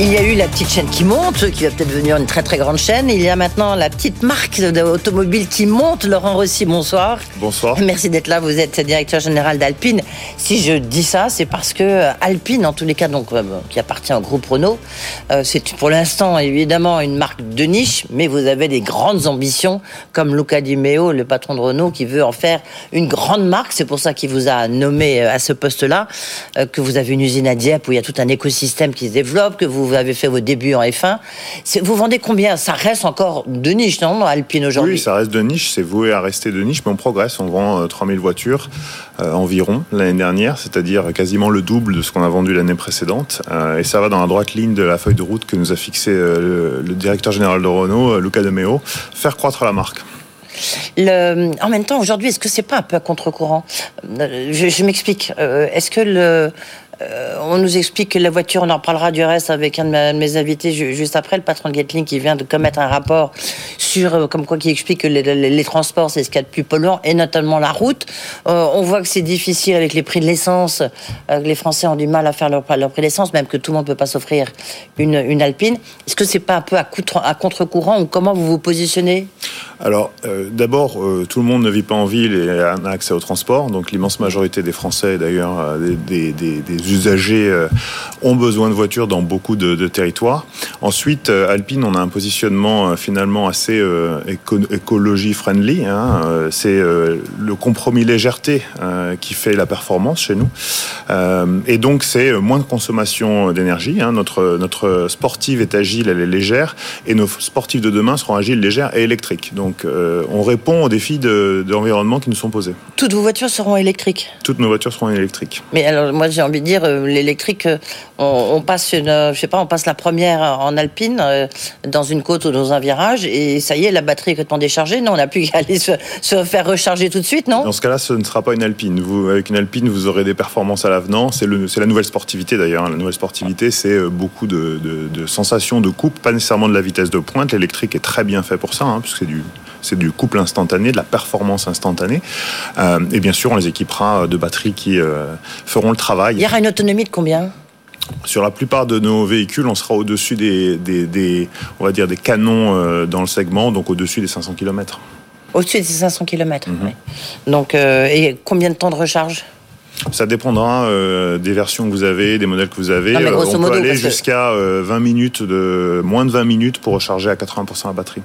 Il y a eu la petite chaîne qui monte, qui va peut-être devenir une très très grande chaîne. Il y a maintenant la petite marque d'automobile qui monte. Laurent Rossi, bonsoir. Bonsoir. Merci d'être là. Vous êtes directeur général d'Alpine. Si je dis ça, c'est parce que Alpine, en tous les cas, donc, euh, qui appartient au groupe Renault, euh, c'est pour l'instant évidemment une marque de niche, mais vous avez des grandes ambitions, comme Luca Di Meo, le patron de Renault, qui veut en faire une grande marque. C'est pour ça qu'il vous a nommé euh, à ce poste-là, que vous avez une usine à Dieppe où il y a tout un écosystème qui se développe, que vous vous avez fait vos débuts en F1. Vous vendez combien? Ça reste encore de niche, non, Alpine aujourd'hui? Oui, ça reste de niche. C'est voué à rester de niche, mais on progresse. On vend 3000 euh, voitures euh, environ l'année dernière, c'est-à-dire quasiment le double de ce qu'on a vendu l'année précédente. Euh, et ça va dans la droite ligne de la feuille de route que nous a fixé le, directeur général de Renault, Luca De Meo, faire croître la marque. Le, en même temps, aujourd'hui, est-ce que c'est pas un peu à contre-courant? Je, je m'explique. est-ce que le, euh, on nous explique que la voiture, on en parlera du reste avec un de mes invités juste après, le patron de Gatling qui vient de commettre un rapport sur, euh, comme quoi qui explique que les, transports, c'est ce qu'il y a de plus polluant, et notamment la route. Euh, on voit que c'est difficile avec les prix de l'essence, les Français ont du mal à faire leur, prix d'essence, même que tout le monde ne peut pas s'offrir une, une, Alpine. Est-ce que c'est pas un peu à, à contre-courant ou comment vous vous positionnez? Alors, euh, d'abord, euh, tout le monde ne vit pas en ville et a accès au transport. Donc, l'immense majorité des Français, d'ailleurs, euh, des, usagers, ont besoin de voitures dans beaucoup de, territoires. Ensuite, Alpine, on a un positionnement finalement assez écologie friendly. Hein. C'est le compromis légèreté qui fait la performance chez nous. et donc, c'est moins de consommation d'énergie. Hein. Notre, notre sportive est agile, elle est légère. Et nos sportifs de demain seront agiles, légères et électriques. Donc, donc euh, on répond aux défis d'environnement de, qui nous sont posés. Toutes vos voitures seront électriques Toutes nos voitures seront électriques. Mais alors moi j'ai envie de dire, euh, l'électrique, euh, on, passe une, je sais pas, on passe la première en Alpine, dans une côte ou dans un virage, et ça y est, la batterie est complètement déchargée. Non, on n'a plus qu'à aller se, faire recharger tout de suite, non? Dans ce cas-là, ce ne sera pas une Alpine. Vous, avec une Alpine, vous aurez des performances à l'avenant. C'est la nouvelle sportivité d'ailleurs. La nouvelle sportivité, c'est beaucoup de, sensations de coupe, pas nécessairement de la vitesse de pointe. L'électrique est très bien fait pour ça, hein, puisque c'est du c'est du couple instantané, de la performance instantanée. Euh, et bien sûr, on les équipera de batteries qui euh, feront le travail. Il y aura une autonomie de combien? Sur la plupart de nos véhicules, on sera au-dessus des, on va dire des canons euh, dans le segment, donc au-dessus des 500 km. Au-dessus des 500 km. Mhm. Donc, et combien de temps de recharge? Ça dépendra des versions que vous avez, des modèles que vous avez. on peut aller jusqu'à 20 minutes, de moins de 20 minutes pour recharger à 80% la batterie.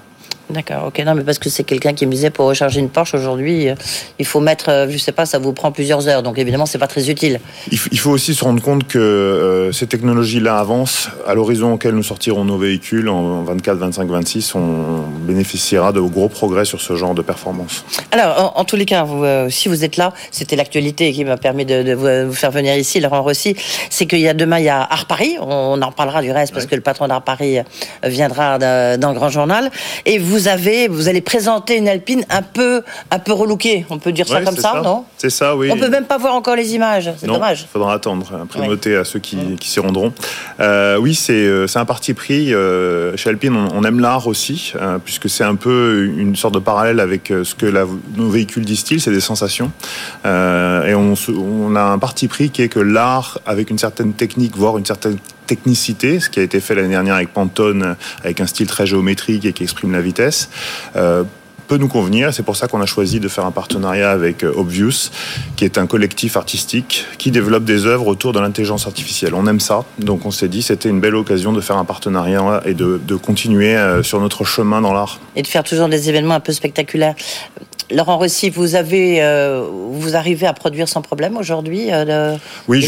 D'accord, ok. Non, mais parce que c'est quelqu'un qui me disait pour recharger une Porsche aujourd'hui, euh, il faut mettre, euh, je sais pas, ça vous prend plusieurs heures. Donc évidemment, c'est pas très utile. Il faut aussi se rendre compte que euh, ces technologies-là avancent. À l'horizon auquel nous sortirons nos véhicules en 24, 25, 26, on bénéficiera de gros progrès sur ce genre de performance. Alors, en, tous les cas, vous, si vous êtes là, c'était l'actualité qui m'a permis de, vous faire venir ici, Laurent Rossi. C'est qu'il y a demain, il y a Art Paris. On en reparlera du reste parce que le patron d'Art Paris viendra dans le grand journal. Et vous vous avez, vous allez présenter une Alpine un peu, un peu relookée. On peut dire ça comme ça, non? C'est ça, oui. On peut même pas voir encore les images. C'est dommage. Il faudra attendre, primauté à ceux qui, s'y rendront. Euh, oui, euh, c'est un parti pris. Euh, chez Alpine, on, aime l'art aussi, puisque c'est un peu une sorte de parallèle avec ce que nos véhicules distillent, c'est des sensations. et on, on a un parti pris qui est que l'art, avec une certaine technique, voire une certaine technicité, ce qui a été fait l'année dernière avec Pantone, avec un style très géométrique et qui exprime la vitesse. Euh, peut nous convenir. C'est pour ça qu'on a choisi de faire un partenariat avec euh, Obvious, qui est un collectif artistique qui développe des œuvres autour de l'intelligence artificielle. On aime ça, donc on s'est dit c'était une belle occasion de faire un partenariat et de, de continuer euh, sur notre chemin dans l'art. Et de faire toujours des événements un peu spectaculaires. Laurent Rossi, vous avez, euh, vous arrivez à produire sans problème aujourd'hui euh, Oui,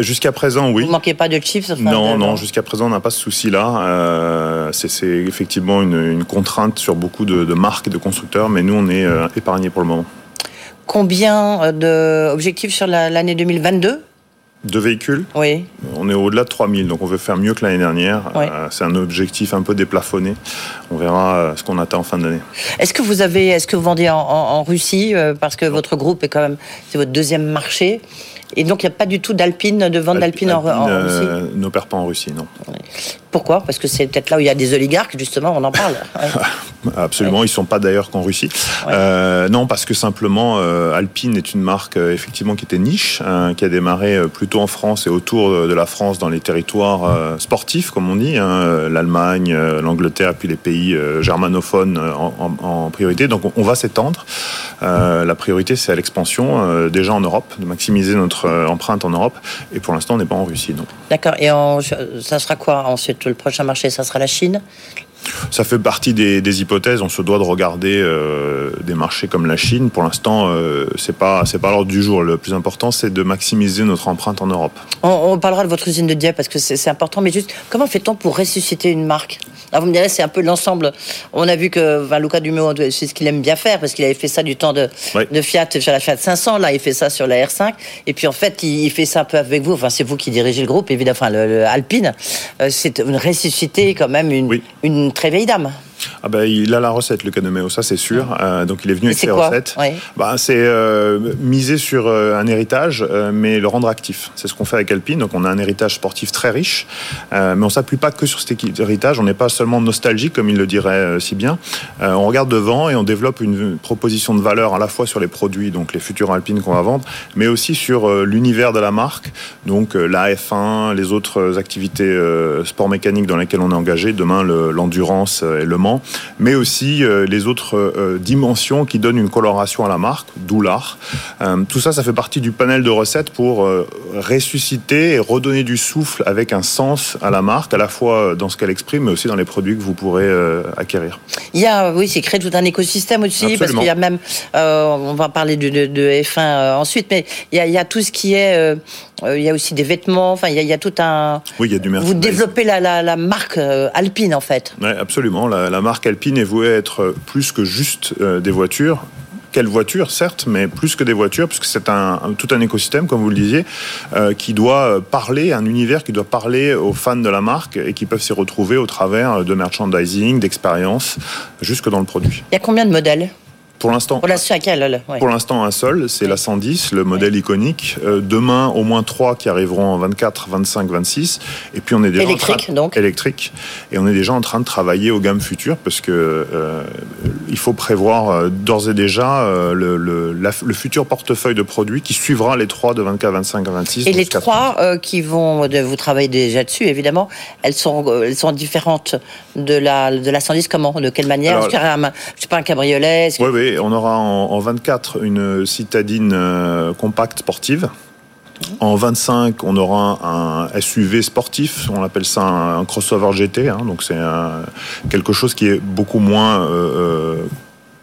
jusqu'à présent, oui. Vous ne manquez pas de chips Non, non, jusqu'à présent, on n'a pas ce souci-là. Euh, c'est effectivement une, contrainte sur beaucoup de, marques et de constructeurs, mais nous, on est épargnés pour le moment. Combien d'objectifs sur l'année 2022 de véhicules? Oui. On est au-delà de 3000, donc on veut faire mieux que l'année dernière. Euh, c'est un objectif un peu déplafonné. On verra euh, ce qu'on atteint en fin d'année. Est-ce que vous avez, est-ce que vous vendez en, Russie euh, parce que votre groupe est quand même, c'est votre deuxième marché. Et donc il n'y a pas du tout d'Alpine, de vente d'Alpine en, Russie? N'opère pas en Russie, non. Pourquoi? Parce que c'est peut-être là où il y a des oligarques, justement, on en parle. Absolument, ils sont pas d'ailleurs qu'en Russie. Euh, non, parce que simplement euh, Alpine est une marque euh, effectivement qui était niche, hein, qui a démarré plutôt en France et autour de la France dans les territoires sportifs, comme on dit, hein, l'Allemagne, l'Angleterre, puis les pays germanophones en, en, en, priorité. Donc on, on va s'étendre. la priorité c'est à l'expansion déjà en Europe, de maximiser notre empreinte en Europe. Et pour l'instant on n'est pas en Russie. D'accord. Et en, ça sera quoi ensuite? Le prochain marché Ça sera la Chine ça fait partie des, des, hypothèses. On se doit de regarder euh, des marchés comme la Chine. Pour l'instant, euh, c'est pas c'est pas l'ordre du jour. Le plus important, c'est de maximiser notre empreinte en Europe. On, on parlera de votre usine de Dieppe parce que c'est important. Mais juste, comment fait-on pour ressusciter une marque? Alors vous me direz, c'est un peu l'ensemble. On a vu que enfin, Luca Dumont, c'est ce qu'il aime bien faire parce qu'il avait fait ça du temps de, oui. de Fiat sur la Fiat 500. Là, il fait ça sur la R5. Et puis en fait, il, il fait ça un peu avec vous. Enfin, c'est vous qui dirigez le groupe, évidemment. Enfin, le, le Alpine. Euh, c'est une ressusciter quand même une, oui. une très vieille dame. Ah ben, il a la recette, le Canomeo, ça c'est sûr. Euh, donc il est venu avec ses recettes. Bah, c'est euh, miser sur euh, un héritage, mais le rendre actif. C'est ce qu'on fait avec Alpine. Donc on a un héritage sportif très riche, mais on s'appuie pas que sur cet héritage. On n'est pas seulement nostalgique, comme il le dirait si bien. on regarde devant et on développe une proposition de valeur à la fois sur les produits, donc les futurs Alpines qu'on va vendre, mais aussi sur l'univers de la marque, donc la F1, les autres activités sport mécanique dans lesquelles on est engagé. Demain, l'endurance le, et le Mais aussi euh, les autres euh, dimensions qui donnent une coloration à la marque, d'où l'art. Euh, tout ça, ça fait partie du panel de recettes pour ressusciter et redonner du souffle avec un sens à la marque, à la fois dans ce qu'elle exprime, mais aussi dans les produits que vous pourrez acquérir. Il y a, oui, c'est créer tout un écosystème aussi, Absolument. parce qu'il y a même, on va parler de, de, de F1 ensuite, mais il y, a, il y, a, tout ce qui est il y a aussi des vêtements. Enfin, il y a, il y a tout un. Oui, il y a du Vous développez la, la, la marque alpine en fait. Oui, absolument. La, la, marque alpine est vouée à être plus que juste euh, des voitures. Quelle voiture, certes, mais plus que des voitures, puisque c'est un, un, tout un écosystème, comme vous le disiez, euh, qui doit parler, un univers qui doit parler aux fans de la marque et qui peuvent s'y retrouver au travers de merchandising, d'expérience, jusque dans le produit. Il y a combien de modèles? Pour l'instant, pour ouais. l'instant un seul, c'est ouais. la 110, le modèle ouais. iconique. Euh, demain, au moins trois qui arriveront en 24, 25, 26. Et puis on est déjà électrique, en donc électrique. Et on est déjà en train de travailler aux gammes futures parce que euh, il faut prévoir euh, d'ores et déjà euh, le, le, la, le, futur portefeuille de produits qui suivra les trois de 24, 25, 26. Et les trois qui vont, de, vous travaillez déjà dessus, évidemment. Elles sont, elles sont différentes de la de la 110. Comment, de quelle manière? Alors, Je sais pas un cabriolet. Oui, oui on aura en, en 24 une citadine euh, compacte sportive. En 25, on aura un SUV sportif, on appelle ça un, crossover GT, hein, donc c'est quelque chose qui est beaucoup moins euh,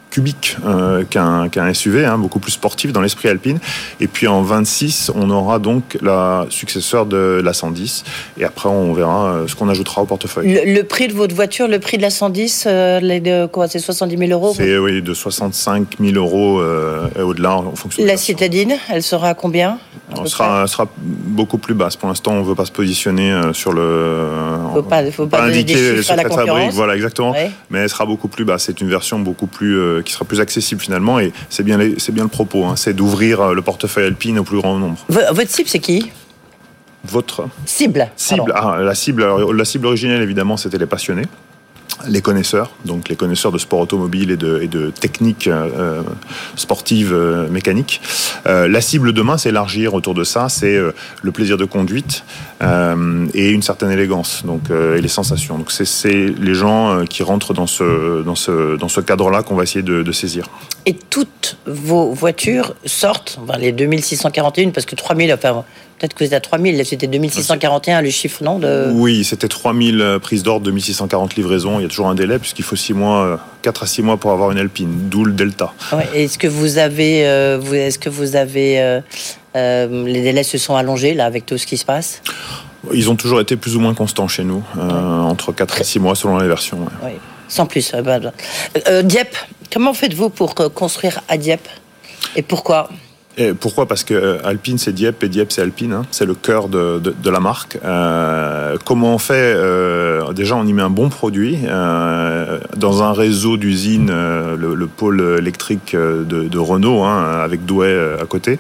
cubique euh, qu'un qu SUV, hein, beaucoup plus sportif dans l'esprit alpine. Et puis en 26, on aura donc la successeur de la 110. Et après, on verra euh, ce qu'on ajoutera au portefeuille. Le, le, prix de votre voiture, le prix de la 110, euh, C'est 70 000 euros C'est oui, de 65 000 euros euh, et au-delà en fonction. La citadine, elle sera à combien Elle sera, sera, beaucoup plus basse. Pour l'instant, on ne veut pas se positionner sur le. Faut pas, faut pas, pas indiquer les secrets de fabrique. Voilà, exactement. Ouais. Mais elle sera beaucoup plus basse. C'est une version beaucoup plus qui sera plus accessible finalement. Et c'est bien, c'est bien le propos, hein, c'est d'ouvrir euh, le portefeuille alpine au plus grand nombre. Votre cible, c'est qui? Votre cible. Cible. Ah, la cible. La cible originelle, évidemment, c'était les passionnés les connaisseurs, donc les connaisseurs de sport automobile et de, et de techniques euh, sportives euh, mécaniques. Euh, la cible demain, c'est élargir autour de ça, c'est euh, le plaisir de conduite euh, et une certaine élégance, donc et les sensations. Donc c'est les gens qui rentrent dans ce dans ce dans ce cadre-là qu'on va essayer de, de, saisir. Et toutes vos voitures sortent, enfin les 2641, parce que 3000, enfin Peut-être que vous êtes à 3000, c'était 2641 le chiffre, non de... Oui, c'était 3000 prises d'ordre, 2640 livraisons. Il y a toujours un délai puisqu'il faut 6 mois, 4 à 6 mois pour avoir une Alpine, d'où le delta. Ouais, est-ce que vous avez, euh, est-ce que vous avez, euh, euh, les délais se sont allongés là avec tout ce qui se passe? Ils ont toujours été plus ou moins constants chez nous, ouais. entre 4 et 6 mois selon les versions. Ouais. Sans plus. Dieppe, comment faites-vous pour construire à Dieppe? Et pourquoi? Et pourquoi? Parce que euh, Alpine c'est Dieppe et Dieppe c'est Alpine, hein. c'est le cœur de, de, de la marque. Euh, comment on fait euh, Déjà, on y met un bon produit euh, dans un réseau d'usines, euh, le, le, pôle électrique de, de Renault, hein, avec Douai à côté,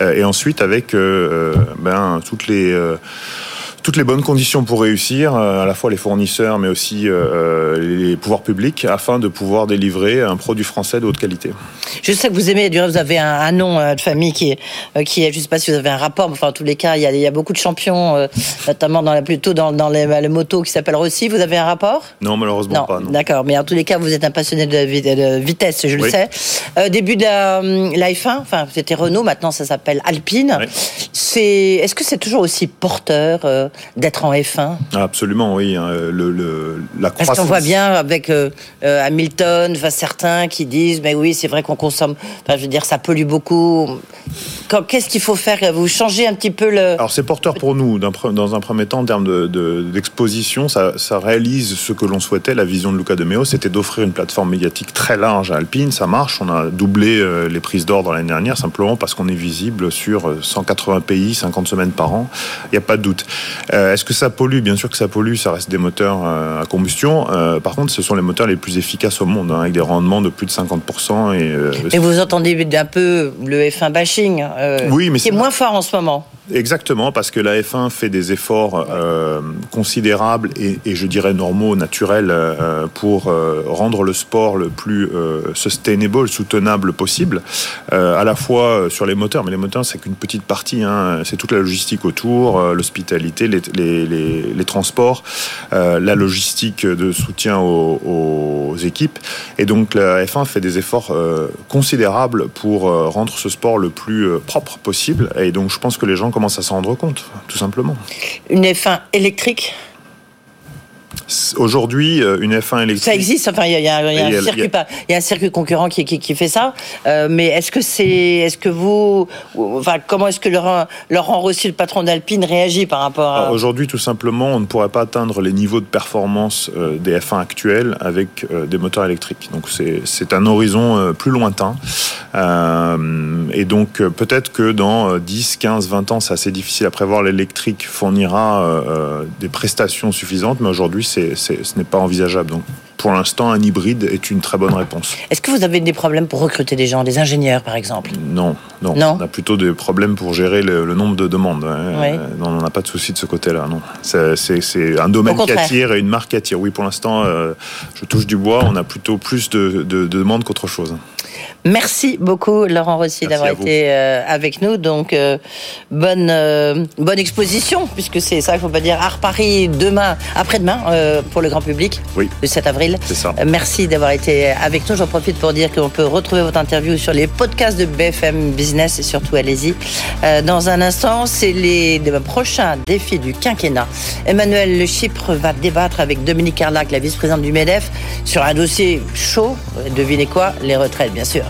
et ensuite avec ben, toutes les toutes les bonnes conditions pour réussir, à la fois les fournisseurs, mais aussi les pouvoirs publics, afin de pouvoir délivrer un produit français de haute qualité. Je sais que vous aimez, vous avez un, nom de famille qui est, qui est, je ne sais pas si vous avez un rapport, mais enfin, en tous les cas, il y a, il y a beaucoup de champions, notamment dans la, plutôt dans, dans les, le moto qui s'appelle Rossi. Vous avez un rapport? Non, malheureusement pas. D'accord, mais en tous les cas, vous êtes un passionné de, vitesse, je le sais. début de la, F1, enfin, c'était Renault, maintenant ça s'appelle Alpine. C'est, est-ce que c'est toujours aussi porteur euh, d'être en F1 Absolument, oui. Hein, le, la croissance. Parce qu'on voit bien avec euh, euh, Hamilton, certains qui disent, mais oui, c'est vrai qu'on consomme. Enfin, je veux dire, ça pollue beaucoup. Qu'est-ce qu'il faut faire? Vous changez un petit peu le. Alors c'est porteur pour nous, dans un premier temps, en termes d'exposition, ça, ça, réalise ce que l'on souhaitait. La vision de Luca de Meo, c'était d'offrir une plateforme médiatique très large à Alpine. Ça marche. On a doublé les prises d'ordre l'année dernière, simplement parce qu'on est visible sur 180 pays, 50 semaines par an. Il n'y a pas de doute. Euh, est-ce que ça pollue? Bien sûr que ça pollue. Ça reste des moteurs euh, à combustion. Euh, par contre, ce sont les moteurs les plus efficaces au monde, hein, avec des rendements de plus de 50%. Et, et vous entendez un peu le F1 bashing, oui, mais qui est moins fort en ce moment. Exactement, parce que la F1 fait des efforts euh, considérables et, je dirais normaux, naturels, euh, pour euh, rendre le sport le plus sustainable, soutenable possible, à la fois sur les moteurs, mais les moteurs c'est qu'une petite partie, hein, c'est toute la logistique autour, l'hospitalité, les, transports, la logistique de soutien aux, aux, équipes, et donc la F1 fait des efforts considérables pour rendre ce sport le plus propre possible, et donc je pense que les gens commence à s'en rendre compte, tout simplement. Une F1 électrique? Aujourd'hui, euh, une F1 électrique. Ça existe. Enfin, il y, a, un circuit, concurrent qui, qui, fait ça. Euh, mais est-ce que c'est, est-ce que vous, enfin, comment est-ce que Laurent, Laurent Rossi, le patron d'Alpine, réagit par rapport à Aujourd'hui, tout simplement, on ne pourrait pas atteindre les niveaux de performance euh, des F1 actuels avec des moteurs électriques. Donc, c'est un horizon plus lointain. et donc, peut-être que dans 10, 15, 20 ans, c'est assez difficile à prévoir. L'électrique fournira des prestations suffisantes, mais aujourd'hui, c'est ce n'est pas envisageable. Donc, pour l'instant, un hybride est une très bonne réponse. Est-ce que vous avez des problèmes pour recruter des gens, des ingénieurs par exemple? Non, non, On a plutôt des problèmes pour gérer le, nombre de demandes. Hein. on n'a pas de souci de ce côté-là. Non, c'est un domaine qui attire et une marque qui attire. Oui, pour l'instant, euh, je touche du bois. On a plutôt plus de, de demandes qu'autre chose. Merci beaucoup, Laurent Rossi, d'avoir été euh, avec nous. Donc, euh, bonne, euh, bonne exposition, puisque c'est ça, il ne faut pas dire Art Paris demain, après-demain, pour le grand public, oui. le 7 avril. C'est ça. merci d'avoir été avec nous. J'en profite pour dire qu'on peut retrouver votre interview sur les podcasts de BFM Business et surtout, allez-y. dans un instant, c'est les, prochains défis du quinquennat. Emmanuel Le Chypre va débattre avec Dominique Carlac, la vice-présidente du MEDEF, sur un dossier chaud. Devinez quoi? Les retraites, bien sûr.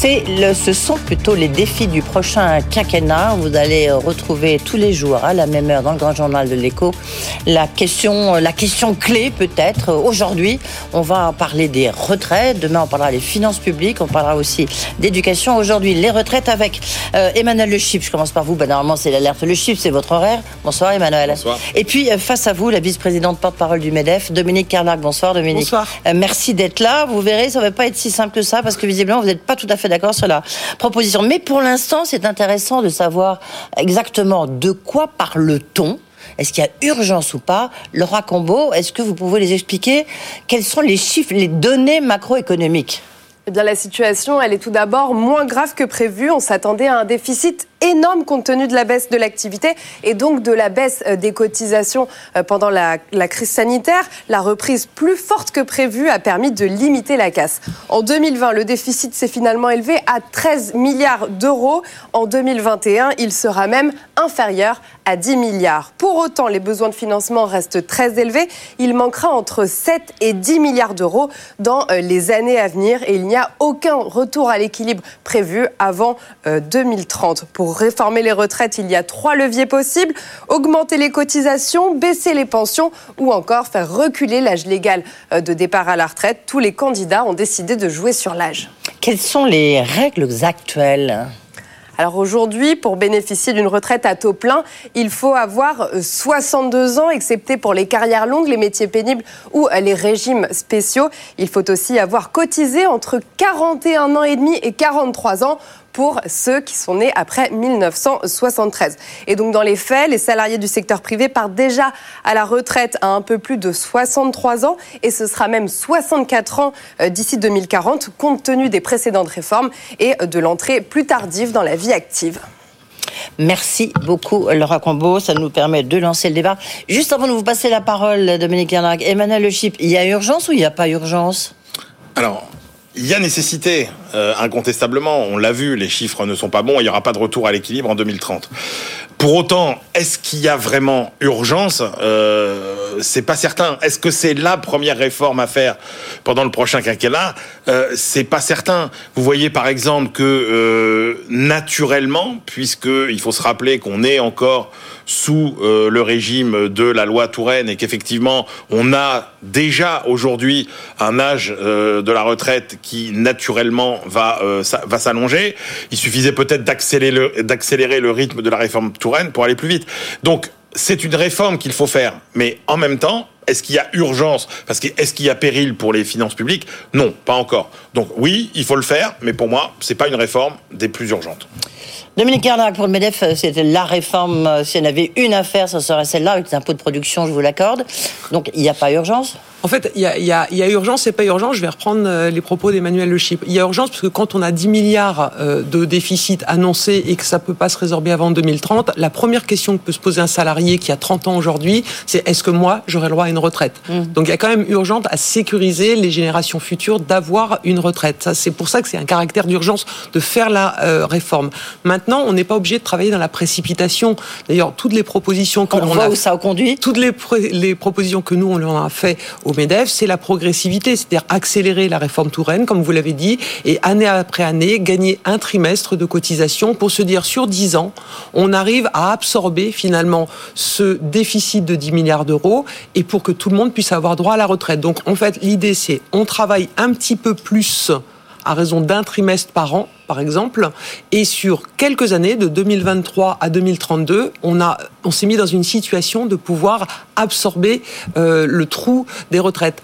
ce sont plutôt les défis du prochain quinquennat. Vous allez retrouver tous les jours à la même heure dans le Grand Journal de l'Écho la question, la question clé peut-être. Aujourd'hui, on va parler des retraites. Demain, on parlera des finances publiques. On parlera aussi d'éducation. Aujourd'hui, les retraites avec euh, Emmanuel Le Chip. Je commence par vous. Ben, normalement, c'est l'alerte Le Chip, c'est votre horaire. Bonsoir, Emmanuel. Bonsoir. Et puis, euh, face à vous, la vice-présidente porte-parole du MEDEF, Dominique Carlac. Bonsoir, Dominique. Bonsoir. Euh, merci d'être là. Vous verrez, ça ne va pas être si simple que ça parce que visiblement, vous n'êtes pas tout à fait d'accord sur la proposition. Mais pour l'instant, c'est intéressant de savoir exactement de quoi parle-t-on est-ce qu'il y a urgence ou pas? Laura Combo, est-ce que vous pouvez les expliquer? Quels sont les chiffres, les données macroéconomiques? Eh bien, la situation, elle est tout d'abord moins grave que prévu. On s'attendait à un déficit énorme compte tenu de la baisse de l'activité et donc de la baisse euh, des cotisations euh, pendant la, crise sanitaire. La reprise plus forte que prévue a permis de limiter la casse. En 2020, le déficit s'est finalement élevé à 13 milliards d'euros. En 2021, il sera même inférieur à 10 milliards. Pour autant, les besoins de financement restent très élevés. Il manquera entre 7 et 10 milliards d'euros dans euh, les années à venir et il n'y a aucun retour à l'équilibre prévu avant 2030. Pour pour réformer les retraites, il y a trois leviers possibles. Augmenter les cotisations, baisser les pensions ou encore faire reculer l'âge légal euh, de départ à la retraite. Tous les candidats ont décidé de jouer sur l'âge. Quelles sont les règles actuelles? Alors aujourd'hui, pour bénéficier d'une retraite à taux plein, il faut avoir 62 ans, excepté pour les carrières longues, les métiers pénibles ou les régimes spéciaux. Il faut aussi avoir cotisé entre 41 ans et demi et 43 ans pour ceux qui sont nés après 1973. Et donc dans les faits, les salariés du secteur privé partent déjà à la retraite à un peu plus de 63 ans et ce sera même 64 ans euh, d'ici 2040 compte tenu des précédentes réformes et de l'entrée plus tardive dans la vie active. Merci beaucoup, Laura Combo. Ça nous permet de lancer le débat. Juste avant de vous passer la parole, Dominique Yarnac, Emmanuel Le Chip, il y a urgence ou il n'y a pas urgence? Alors, il y a nécessité, euh, incontestablement. On l'a vu, les chiffres ne sont pas bons. Il n'y aura pas de retour à l'équilibre en 2030. Pour autant, est-ce qu'il y a vraiment urgence? Euh, C'est pas certain. Est-ce que c'est la première réforme à faire pendant le prochain quinquennat? Euh, C'est pas certain. Vous voyez par exemple que euh, naturellement, puisque il faut se rappeler qu'on est encore sous euh, le régime de la loi Touraine et qu'effectivement on a déjà aujourd'hui un âge euh, de la retraite qui naturellement va va s'allonger. Il suffisait peut-être d'accélérer d'accélérer le rythme de la réforme Touraine pour aller plus vite. Donc c'est une réforme qu'il faut faire, mais en même temps, est-ce qu'il y a urgence? Parce que est-ce qu'il y a péril pour les finances publiques? Non, pas encore. Donc oui, il faut le faire, mais pour moi, c'est pas une réforme des plus urgentes. Dominique Carnac, pour le MEDEF, c'était la réforme. Euh, S'il y en avait une à faire, ce serait celle-là, avec les impôts de production, je vous l'accorde. Donc, il n'y a pas urgence? En fait, il y a, y, a, y a, urgence, c'est pas urgent. Je vais reprendre euh, les propos d'Emmanuel Le Chip. Il y a urgence parce que quand on a 10 milliards euh, de déficit annoncé et que ça peut pas se résorber avant 2030, la première question que peut se poser un salarié qui a 30 ans aujourd'hui, c'est est-ce que moi j'aurai le droit à une retraite? Mmh. Donc il y a quand même urgence à sécuriser les générations futures d'avoir une retraite. Ça, c'est pour ça que c'est un caractère d'urgence de faire la euh, réforme. Maintenant, on n'est pas obligé de travailler dans la précipitation. D'ailleurs, toutes les propositions que on voit où ça a conduit, toutes les, les propositions que nous on leur a fait au MEDEF, c'est la progressivité, c'est-à-dire accélérer la réforme Touraine, comme vous l'avez dit, et année après année, gagner un trimestre de cotisation pour se dire sur 10 ans, on arrive à absorber finalement ce déficit de 10 milliards d'euros et pour que tout le monde puisse avoir droit à la retraite. Donc en fait, l'idée c'est on travaille un petit peu plus à raison d'un trimestre par an, par exemple. Et sur quelques années, de 2023 à 2032, on, a, on s'est mis dans une situation de pouvoir absorber euh, le trou des retraites.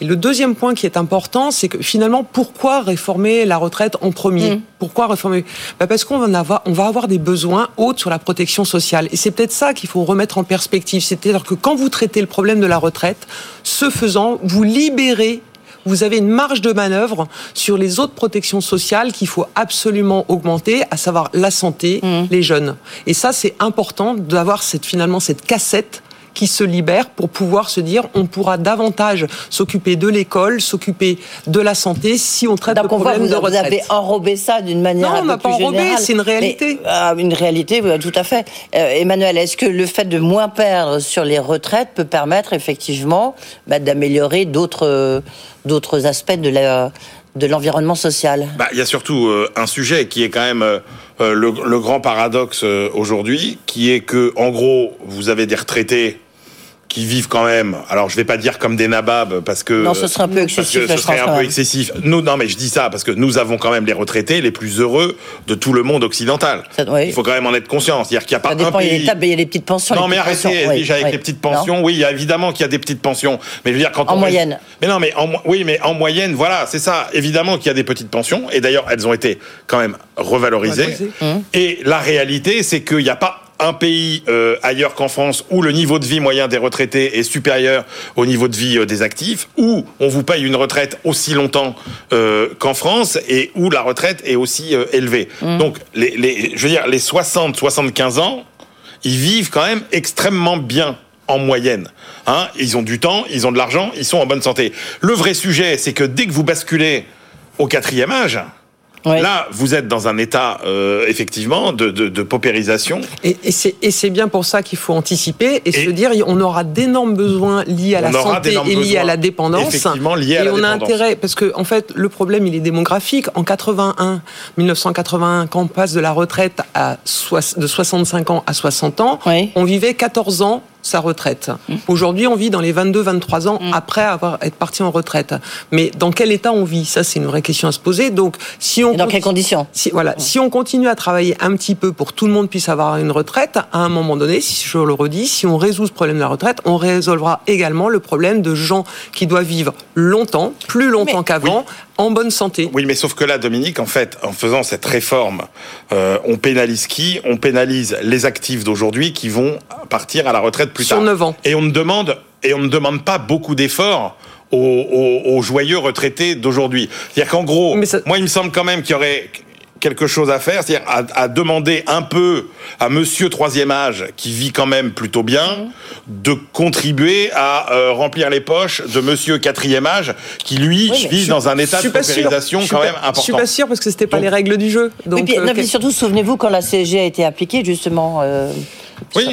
Et le deuxième point qui est important, c'est que finalement, pourquoi réformer la retraite en premier? Mmh. Pourquoi réformer? Bah Parce qu'on va, on va avoir des besoins hauts sur la protection sociale. Et c'est peut-être ça qu'il faut remettre en perspective. C'est-à-dire que quand vous traitez le problème de la retraite, ce faisant, vous libérez vous avez une marge de manœuvre sur les autres protections sociales qu'il faut absolument augmenter, à savoir la santé, mmh. les jeunes. Et ça, c'est important d'avoir cette, finalement cette cassette qui se libère pour pouvoir se dire on pourra davantage s'occuper de l'école, s'occuper de la santé si on traite Donc le problème vous, de retraite. Vous avez enrobé ça d'une manière non, un on n'a pas enrobé, c'est une réalité. Mais, euh, une réalité, tout à fait. Euh, Emmanuel, est-ce que le fait de moins perdre sur les retraites peut permettre effectivement bah, d'améliorer d'autres d'autres aspects de la de l'environnement social? Bah, Il y a surtout euh, un sujet qui est quand même euh, le, le, grand paradoxe euh, aujourd'hui, qui est que, en gros, vous avez des retraités qui vivent quand même. Alors je vais pas dire comme des nababs parce que non, ce serait un peu excessif. ce serait un peu excessif. Nous, non, mais je dis ça parce que nous avons quand même les retraités les plus heureux de tout le monde occidental. Ça, oui. Il faut quand même en être conscient, c'est-à-dire qu'il n'y a pas ça dépend, un pays. Il y, a il y a les petites pensions. Non, les mais arrêtez, pensions. déjà oui, avec oui. les petites pensions. Non oui, il y a évidemment qu'il y a des petites pensions, mais je veux dire quand en on moyenne. Mais non, mais en, oui, mais en moyenne, voilà, c'est ça. Évidemment qu'il y a des petites pensions, et d'ailleurs elles ont été quand même revalorisées. Valorisées. Mmh. Et la réalité, c'est qu'il n'y a pas un pays euh, ailleurs qu'en France où le niveau de vie moyen des retraités est supérieur au niveau de vie euh, des actifs, où on vous paye une retraite aussi longtemps euh, qu'en France et où la retraite est aussi euh, élevée. Mmh. Donc, les, les, je veux dire, les 60-75 ans, ils vivent quand même extrêmement bien en moyenne. Hein ils ont du temps, ils ont de l'argent, ils sont en bonne santé. Le vrai sujet, c'est que dès que vous basculez au quatrième âge, Là, vous êtes dans un état euh, effectivement de, de, de paupérisation. Et, et c'est et c'est bien pour ça qu'il faut anticiper et, Et- se dire on aura d'énormes besoins liés à la santé et liés à la dépendance. effectivement, liés à et la on a intérêt parce que en fait le problème il est démographique. En 81, 1981, quand on passe de la retraite à de 65 ans à 60 ans, on vivait 14 ans sa retraite. Mmh. Aujourd'hui, on vit dans les 22-23 ans mmh. après avoir être parti en retraite. Mais dans quel état on vit? Ça, c'est une vraie question à se poser. Donc, si on dans quelles conditions? si, Voilà, si on continue à travailler un petit peu pour que tout le monde puisse avoir une retraite, à un moment donné, si je le redis, si on résout ce problème de la retraite, on résolvera également le problème de gens qui doivent vivre longtemps, plus longtemps qu'avant, en bonne santé. Oui, mais sauf que là, Dominique, en fait, en faisant cette réforme, euh, on pénalise qui? On pénalise les actifs d'aujourd'hui qui vont partir à la retraite plus tard. Sur 9 ans. Et on ne demande et on ne demande pas beaucoup d'efforts aux, aux, joyeux retraités d'aujourd'hui. C'est-à-dire qu'en gros, moi, il me semble quand même qu'il y aurait quelque chose à faire, c'est-à-dire à, demander un peu à Monsieur troisième âge, qui vit quand même plutôt bien, mhm. de contribuer à euh, remplir les poches de Monsieur quatrième âge, qui lui vit dans un état de paupérisation quand même important. Je suis pas sûr parce que c'était pas les règles du jeu. Donc, euh, mais surtout, souvenez-vous quand la CSG a été appliquée justement. Euh,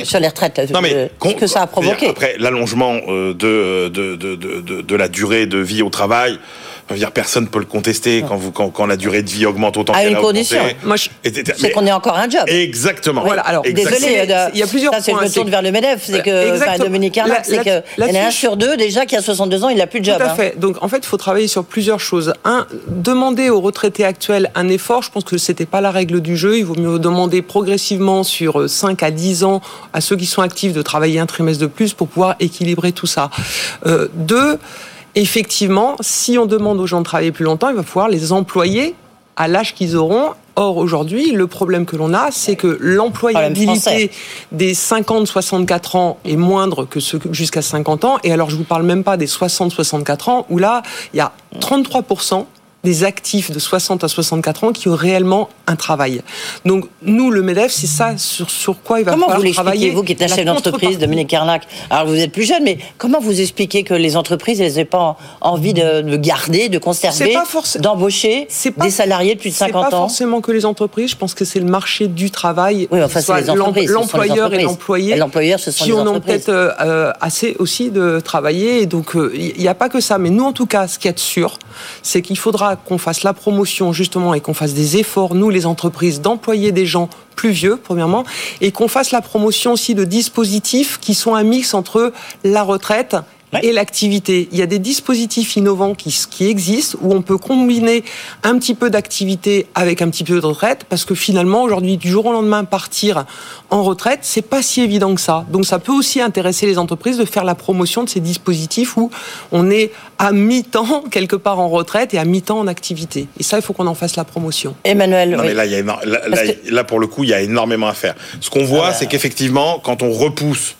sur, les retraites, non, mais, ce que ça a provoqué. Après, l'allongement de, de, de, de, la durée de vie au travail, dire, personne peut le contester quand, vous, quand, quand la durée de vie augmente autant qu'elle a. À une condition. Moi, c'est qu'on ait encore un job. Exactement. Voilà. Alors, désolé, il y a plusieurs ça, points. Ça, je me tourne vers le MEDEF. C'est que, enfin, Dominique Arnac, c'est qu'il y en a un sur deux déjà qui a 62 ans, il n'a plus de job. Tout à hein. fait. Donc, en fait, il faut travailler sur plusieurs choses. Un, demander aux retraités actuels un effort. Je pense que c'était pas la règle du jeu. Il vaut mieux demander progressivement sur 5 à 10 ans à ceux qui sont actifs de travailler un trimestre de plus pour pouvoir équilibrer tout ça. Euh, deux, effectivement, si on demande aux gens de travailler plus longtemps, il va falloir les employer à l'âge qu'ils auront. Or, aujourd'hui, le problème que l'on a, c'est que l'employabilité des 50-64 ans est moindre que ceux jusqu'à 50 ans. Et alors, je vous parle même pas des 60-64 ans, où là, il y a 33 des actifs de 60 à 64 ans qui ont réellement un travail. Donc nous, le MEDEF, c'est ça sur, sur quoi il va comment falloir vous travailler. Vous qui êtes chef d'entreprise, Dominique Carnac, alors vous êtes plus jeune, mais comment vous expliquez que les entreprises, elles n'aient pas envie de, garder, de conserver, d'embaucher des salariés de plus de 50 ans C'est pas forcément que les entreprises, je pense que c'est le marché du travail. Oui, enfin, c'est L'employeur et l'employé qui en ont peut-être euh, assez aussi de travailler. Et donc, euh, il n'y a pas que ça. Mais nous, en tout cas, ce qu'il y a de sûr, c'est qu'il faudra qu'on fasse la promotion justement et qu'on fasse des efforts, nous les entreprises, d'employer des gens plus vieux, premièrement, et qu'on fasse la promotion aussi de dispositifs qui sont un mix entre la retraite et l'activité. Il y a des dispositifs innovants qui, qui existent où on peut combiner un petit peu d'activité avec un petit peu de retraite parce que finalement aujourd'hui du jour au lendemain partir en retraite c'est pas si évident que ça. Donc ça peut aussi intéresser les entreprises de faire la promotion de ces dispositifs où on est à mi-temps quelque part en retraite et à mi-temps en activité. Et ça il faut qu'on en fasse la promotion. Emmanuel. Non, mais là, il y a là, là, pour le coup il y a énormément à faire. Ce qu'on voit ah c'est qu'effectivement quand on repousse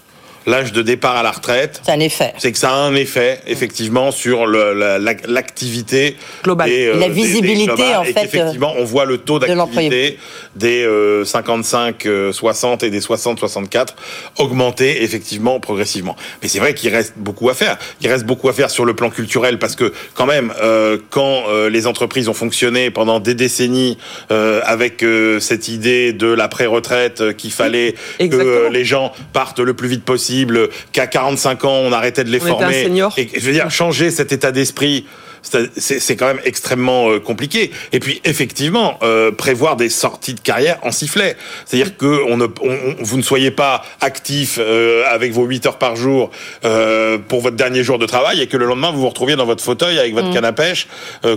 l'âge de départ à la retraite. C'est un effet. C'est que ça a un effet, effectivement, sur l'activité globale. Euh, la visibilité, en fait. Effectivement, on voit le taux d'activité des 55, euh, 60 euh, et des 60, 64 augmenter, effectivement, progressivement. Mais c'est vrai qu'il reste beaucoup à faire. Il reste beaucoup à faire sur le plan culturel parce que, quand même, quand les entreprises ont fonctionné pendant des décennies avec cette idée de la pré-retraite qu'il fallait que les gens partent le plus vite possible qu'à 45 ans, on arrêtait de les former. Et je veux dire, changer cet état d'esprit c'est quand même extrêmement euh, compliqué. Et puis effectivement, euh, prévoir des sorties de carrière en sifflet, c'est-à-dire que on ne, vous ne soyez pas actif euh, avec vos 8 heures par jour pour votre dernier jour de travail et que le lendemain vous vous retrouviez dans votre fauteuil avec votre mm. canne à pêche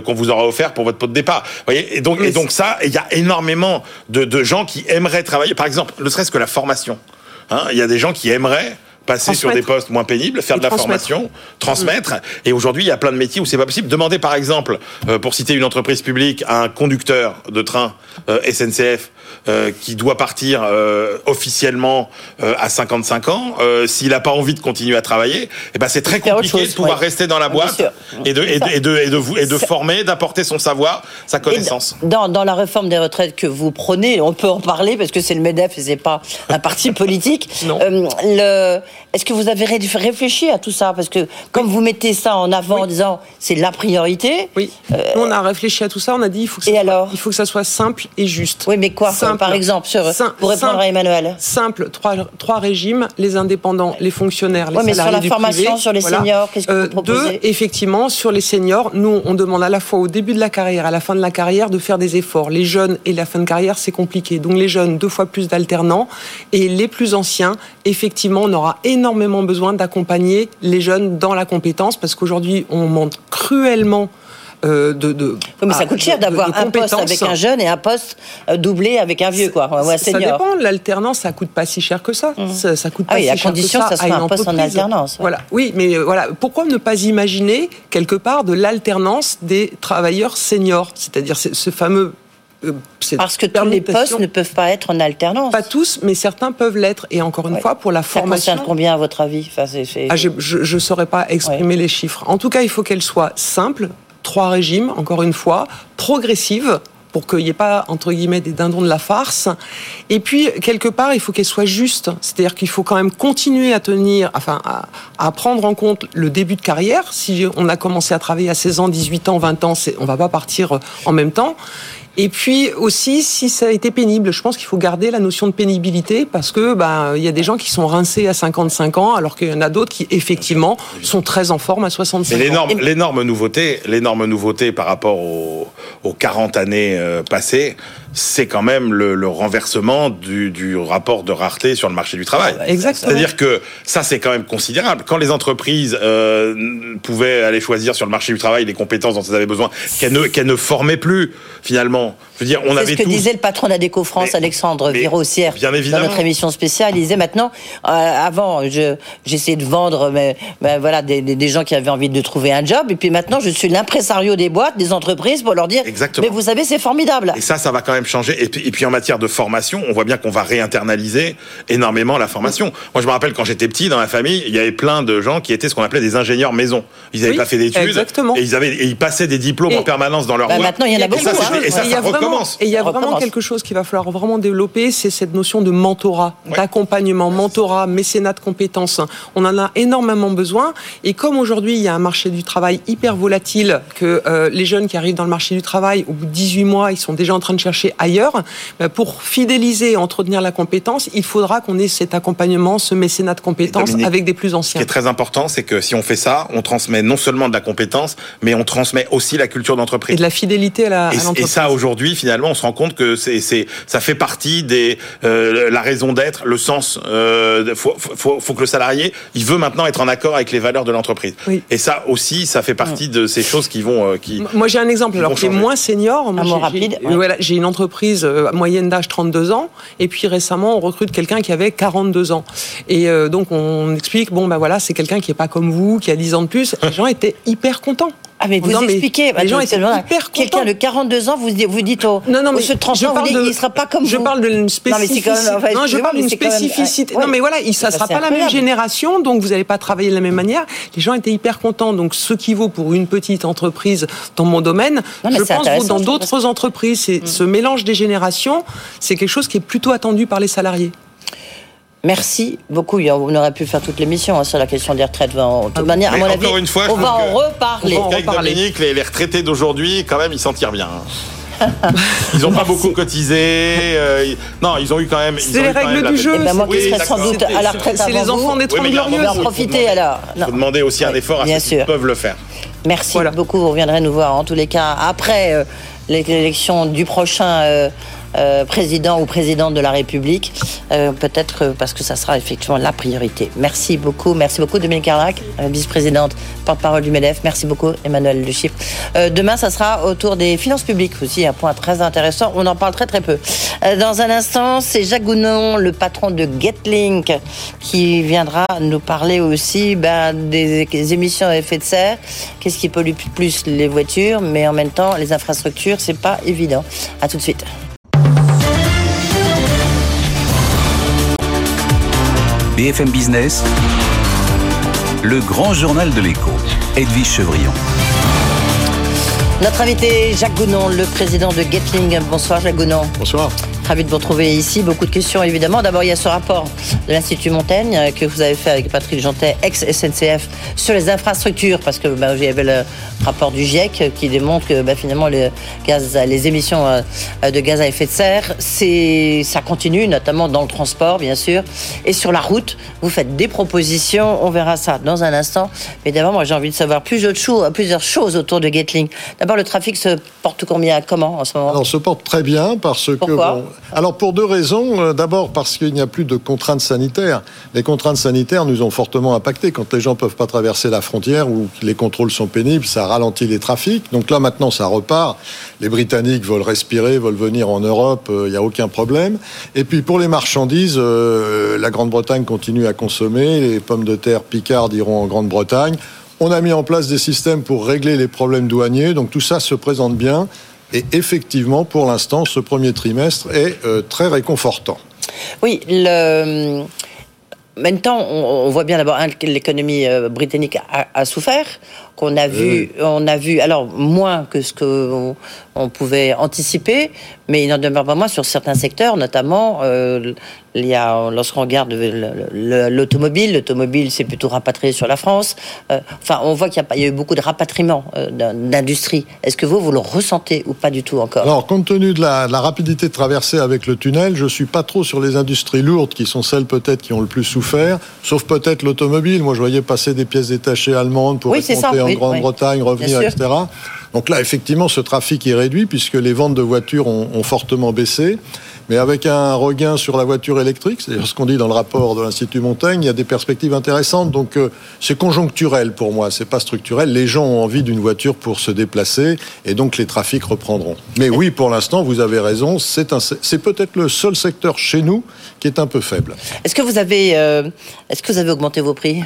qu'on vous aura offert pour votre pot de départ. Vous voyez et donc, et donc ça, il y a énormément de, de gens qui aimeraient travailler. Par exemple, ne serait-ce que la formation. Hein, il y a des gens qui aimeraient passer sur des postes moins pénibles, faire de la formation, transmettre. Et aujourd'hui, il y a plein de métiers où c'est pas possible. Demandez par exemple, euh, pour citer une entreprise publique, à un conducteur de train euh, SNCF euh, qui doit partir officiellement à 55 ans, s'il n'a pas envie de continuer à travailler, eh ben c'est très compliqué de pouvoir rester dans la boîte et de, et, de, et, de, et, de, et de former, d'apporter son savoir, sa connaissance. Dans, dans la réforme des retraites que vous prenez, on peut en parler parce que c'est le MEDEF et c'est pas un parti politique. non. le, est-ce que vous avez réfléchi à tout ça? Parce que comme vous mettez ça en avant en disant c'est la priorité. Oui. Euh, on a réfléchi à tout ça. On a dit il faut que ça, et soit, alors? il faut que ça soit simple et juste. Oui, mais quoi? Par exemple, sur, pour répondre à Emmanuel. Simple. Trois, trois régimes les indépendants, les fonctionnaires, les oui, mais sur la formation, sur les seniors, qu'est-ce que vous euh, proposez Deux, effectivement, sur les seniors, nous on demande à la fois au début de la carrière, à la fin de la carrière, de faire des efforts. Les jeunes et la fin de carrière, c'est compliqué. Donc les jeunes, deux fois plus d'alternants, et les plus anciens, effectivement, on aura énormément besoin d'accompagner les jeunes dans la compétence parce qu'aujourd'hui, on manque cruellement euh, de, mais ça coûte cher d'avoir un poste avec un jeune et un poste euh, doublé avec un vieux, quoi, Ça dépend. L'alternance, ça coûte pas si cher que ça. Mmh. Ça, coûte ah pas oui, si à condition que ça soit un poste en alternance. Voilà. Oui, mais euh, voilà. Pourquoi ne pas imaginer quelque part de l'alternance des travailleurs seniors, c'est-à-dire ce fameux parce que tous les postes ne peuvent pas être en alternance. Pas tous, mais certains peuvent l'être. Et encore une fois, pour la formation. Ça concerne combien à votre avis? Enfin, ah, Je ne saurais pas exprimer les chiffres. En tout cas, il faut qu'elle soit simple, trois régimes, encore une fois, progressive pour qu'il n'y ait pas, entre guillemets, des dindons de la farce. Et puis, quelque part, il faut qu'elle soit juste. C'est-à-dire qu'il faut quand même continuer à tenir, enfin, à, prendre en compte le début de carrière. Si on a commencé à travailler à 16 ans, 18 ans, 20 ans, on ne va pas partir en même temps. Et puis aussi, si ça a été pénible, je pense qu'il faut garder la notion de pénibilité parce que ben il y a des gens qui sont rincés à 55 ans, alors qu'il y en a d'autres qui effectivement sont très en forme à 65 ans. L'énorme nouveauté, l'énorme nouveauté par rapport aux, 40 années euh, passées, c'est quand même le, renversement du, rapport de rareté sur le marché du travail. Exactement. C'est-à-dire que ça, c'est quand même considérable. Quand les entreprises euh, pouvaient aller choisir sur le marché du travail les compétences dont elles avaient besoin, qu'elles ne, qu'elles ne formaient plus finalement je veux dire, on avait ce que disait le patron de la Déco-France, Alexandre Virossière, dans notre émission spéciale. Il disait maintenant, euh, avant, j'essayais de vendre mais, voilà, des, gens qui avaient envie de trouver un job. Et puis maintenant, je suis l'impresario des boîtes, des entreprises, pour leur dire Exactement. Mais vous savez, c'est formidable. Et ça, ça va quand même changer. Et puis, et puis en matière de formation, on voit bien qu'on va réinternaliser énormément la formation. Moi, je me rappelle quand j'étais petit, dans ma famille, il y avait plein de gens qui étaient ce qu'on appelait des ingénieurs maison. Ils n'avaient pas fait d'études. Exactement. Et ils, avaient, ils passaient des diplômes en permanence dans leur bah, Maintenant, il y en a beaucoup. Et ça, ça, recommence. Et il y a vraiment quelque chose qu'il va falloir vraiment développer, c'est cette notion de mentorat, d'accompagnement, mentorat, mécénat de compétences. On en a énormément besoin. Et comme aujourd'hui, il y a un marché du travail hyper volatile, que euh, les jeunes qui arrivent dans le marché du travail, au bout de 18 mois, ils sont déjà en train de chercher ailleurs, bah, pour fidéliser et entretenir la compétence, il faudra qu'on ait cet accompagnement, ce mécénat de compétences avec des plus anciens. Ce qui est très important, c'est que si on fait ça, on transmet non seulement de la compétence, mais on transmet aussi la culture d'entreprise. Et de la fidélité à l'entreprise. Et, et ça, aujourd'hui, finalement, on se rend compte que c'est, c'est, ça fait partie des euh, la raison d'être, le sens. Euh, faut, faut, faut, que le salarié, il veut maintenant être en accord avec les valeurs de l'entreprise. Et ça aussi, ça fait partie de ces choses qui vont. Euh, qui, Moi, j'ai un exemple. Alors, qui est moins senior. Moi, j'ai, rapide. Voilà, j'ai une entreprise euh, moyenne d'âge 32 ans, et puis récemment, on recrute quelqu'un qui avait 42 ans. Et donc, on explique, bon, ben voilà, c'est quelqu'un qui est pas comme vous, qui a 10 ans de plus. Les gens étaient hyper contents. Ah mais vous expliquez, les gens étaient hyper Quelqu'un de 42 ans, vous, vous dites au, non, non, mais ce 30 ans, il ne sera pas comme je vous. Parle d'une spécificité. Non, je parle d'une spécificité. Non, mais voilà, ça ne sera pas la même génération, donc vous n'allez pas travailler de la même manière. Les gens étaient hyper contents. Donc ce qui vaut pour une petite entreprise dans mon domaine, je pense que dans d'autres entreprises, mm. ce mélange des générations, c'est quelque chose qui est plutôt attendu par les salariés. Merci beaucoup. On aurait pu faire toute l'émission hein, sur la question des retraites. De toute manière, à mon avis, une fois, on va en reparler. Avec Dominique, les, retraités d'aujourd'hui, quand même, ils s'en tirent bien. ils n'ont pas beaucoup cotisé. Euh, non, ils ont eu quand même. C'est les règles du jeu. Et ben moi qui serais sans doute à la retraite C'est les enfants des oui, Glorieuses. en profiter alors. Il faut demander aussi un effort à ceux qui peuvent le faire. Merci beaucoup. Vous reviendrez nous voir en tous les cas après euh, l'élection du prochain. Euh, euh, président ou présidente de la République, euh, peut-être parce que ça sera effectivement la priorité. Merci beaucoup, merci beaucoup Dominique Carlac, euh, vice-présidente, porte-parole du MEDEF. Merci beaucoup Emmanuel Le demain, ça sera autour des finances publiques aussi, un point très intéressant. On en parle très très peu. dans un instant, c'est Jacques Gounon, le patron de Getlink, qui viendra nous parler aussi ben, des, des émissions à effet de serre. Qu'est-ce qui pollue plus les voitures, mais en même temps les infrastructures, c'est pas évident. À tout de suite. BFM Business, le grand journal de l'écho, Edwige Chevrillon. Notre invité Jacques Gounon, le président de Getling. Bonsoir Jacques Gounon. Bonsoir. Ravi de vous retrouver ici. Beaucoup de questions évidemment. D'abord, il y a ce rapport de l'Institut Montaigne euh, que vous avez fait avec Patrick Jantet, ex-SNCF, sur les infrastructures, parce que bah, il y avait le rapport du GIEC qui démontre que bah, finalement les, gaz, les émissions euh, de gaz à effet de serre, c'est, ça continue, notamment dans le transport, bien sûr. Et sur la route, vous faites des propositions. On verra ça dans un instant. Mais d'abord, moi, j'ai envie de savoir plusieurs choses, plusieurs choses autour de Gatling. D'abord, le trafic se porte combien, comment en ce moment? Alors, se porte très bien parce que alors pour deux raisons. Euh, d'abord parce qu'il n'y a plus de contraintes sanitaires. Les contraintes sanitaires nous ont fortement impacté. Quand les gens peuvent pas traverser la frontière ou les contrôles sont pénibles, ça ralentit les trafics. Donc là maintenant ça repart. Les Britanniques veulent respirer, veulent venir en Europe, il euh, n'y a aucun problème. Et puis pour les marchandises, euh, la Grande-Bretagne continue à consommer. Les pommes de terre Picard iront en Grande-Bretagne. On a mis en place des systèmes pour régler les problèmes douaniers. Donc tout ça se présente bien. Et effectivement, pour l'instant, ce premier trimestre est euh, très réconfortant. Oui, le... Maintenant, on, voit bien d'abord que l'économie euh, britannique a, souffert, qu'on a vu, on a vu, alors moins que ce qu'on on pouvait anticiper, mais il n'en demeure pas moins sur certains secteurs, notamment euh, il y a, lorsqu'on regarde l'automobile, l'automobile c'est plutôt rapatrié sur la France. Euh, enfin, on voit qu'il y, a eu beaucoup de rapatriement euh, d'industrie. Est-ce que vous, vous le ressentez ou pas du tout encore? Alors, compte tenu de la, rapidité de traversée avec le tunnel, je suis pas trop sur les industries lourdes qui sont celles peut-être qui ont le plus souffert, sauf peut-être l'automobile. Moi, je voyais passer des pièces détachées allemandes pour oui, monter en Grande-Bretagne, revenir, etc. Donc là, effectivement, ce trafic est réduit puisque les ventes de voitures ont, fortement baissé. Mais avec un regain sur la voiture électrique, c'est ce qu'on dit dans le rapport de l'Institut Montaigne, il y a des perspectives intéressantes. Donc euh, c'est conjoncturel pour moi, c'est pas structurel. Les gens ont envie d'une voiture pour se déplacer et donc les trafics reprendront. Mais oui, pour l'instant, vous avez raison, c'est peut-être le seul secteur chez nous qui est un peu faible. Est-ce que vous avez, euh, est-ce que vous avez augmenté vos prix?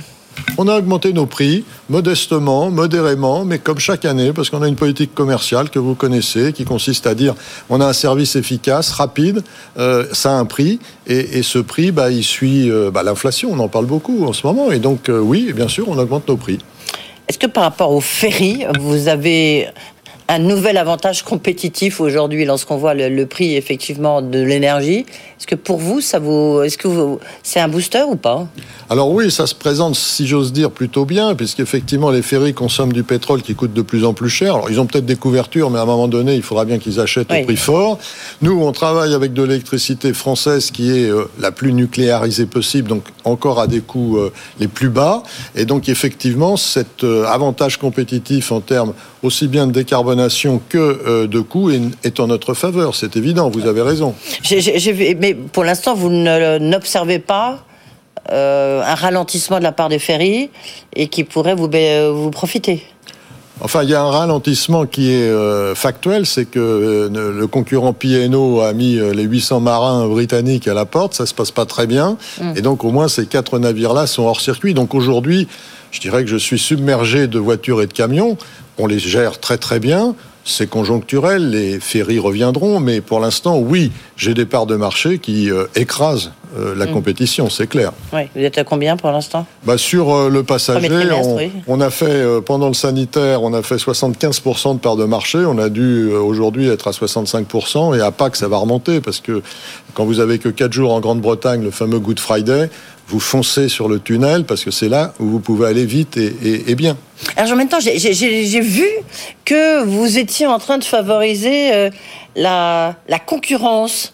On a augmenté nos prix modestement, modérément, mais comme chaque année, parce qu'on a une politique commerciale que vous connaissez, qui consiste à dire on a un service efficace, rapide, euh, ça a un prix, et, ce prix, bah, il suit euh, bah, l'inflation. On en parle beaucoup en ce moment, et donc euh, oui, bien sûr, on augmente nos prix. Est-ce que par rapport au ferry, vous avez un nouvel avantage compétitif aujourd'hui lorsqu'on voit le, prix effectivement de l'énergie. Est-ce que pour vous, ça vous, est-ce que c'est un booster ou pas? Alors oui, ça se présente, si j'ose dire, plutôt bien, puisqu'effectivement les ferries consomment du pétrole qui coûte de plus en plus cher. Alors ils ont peut-être des couvertures, mais à un moment donné, il faudra bien qu'ils achètent au prix fort. Nous, on travaille avec de l'électricité française qui est euh, la plus nucléarisée possible, donc encore à des coûts euh, les plus bas. Et donc effectivement, cet euh, avantage compétitif en termes aussi bien de décarbonation que euh, de coûts est, en notre faveur. C'est évident, vous avez raison. mais pour l'instant, vous n'observez pas euh, un ralentissement de la part des ferries et qui pourrait vous, vous profiter Enfin, il y a un ralentissement qui est euh, factuel, c'est que le concurrent P&O a mis les 800 marins britanniques à la porte, ça se passe pas très bien, mm. et donc au moins ces quatre navires-là sont hors circuit. Donc aujourd'hui, je dirais que je suis submergé de voitures et de camions on les gère très très bien. C'est conjoncturel, les ferries reviendront, mais pour l'instant, oui, j'ai des parts de marché qui euh, écrasent euh, la mm. compétition, c'est clair. Oui, vous êtes à combien pour l'instant? Bah, Sur euh, le passager, on, a fait, pendant le sanitaire, on a fait 75% de parts de marché, on a dû aujourd'hui être à 65%, et à Pâques, ça va remonter, parce que quand vous avez que 4 jours en Grande-Bretagne, le fameux Good Friday, vous foncez sur le tunnel parce que c'est là où vous pouvez aller vite et, bien. Alors, en même temps, j'ai vu que vous étiez en train de favoriser euh, la, la concurrence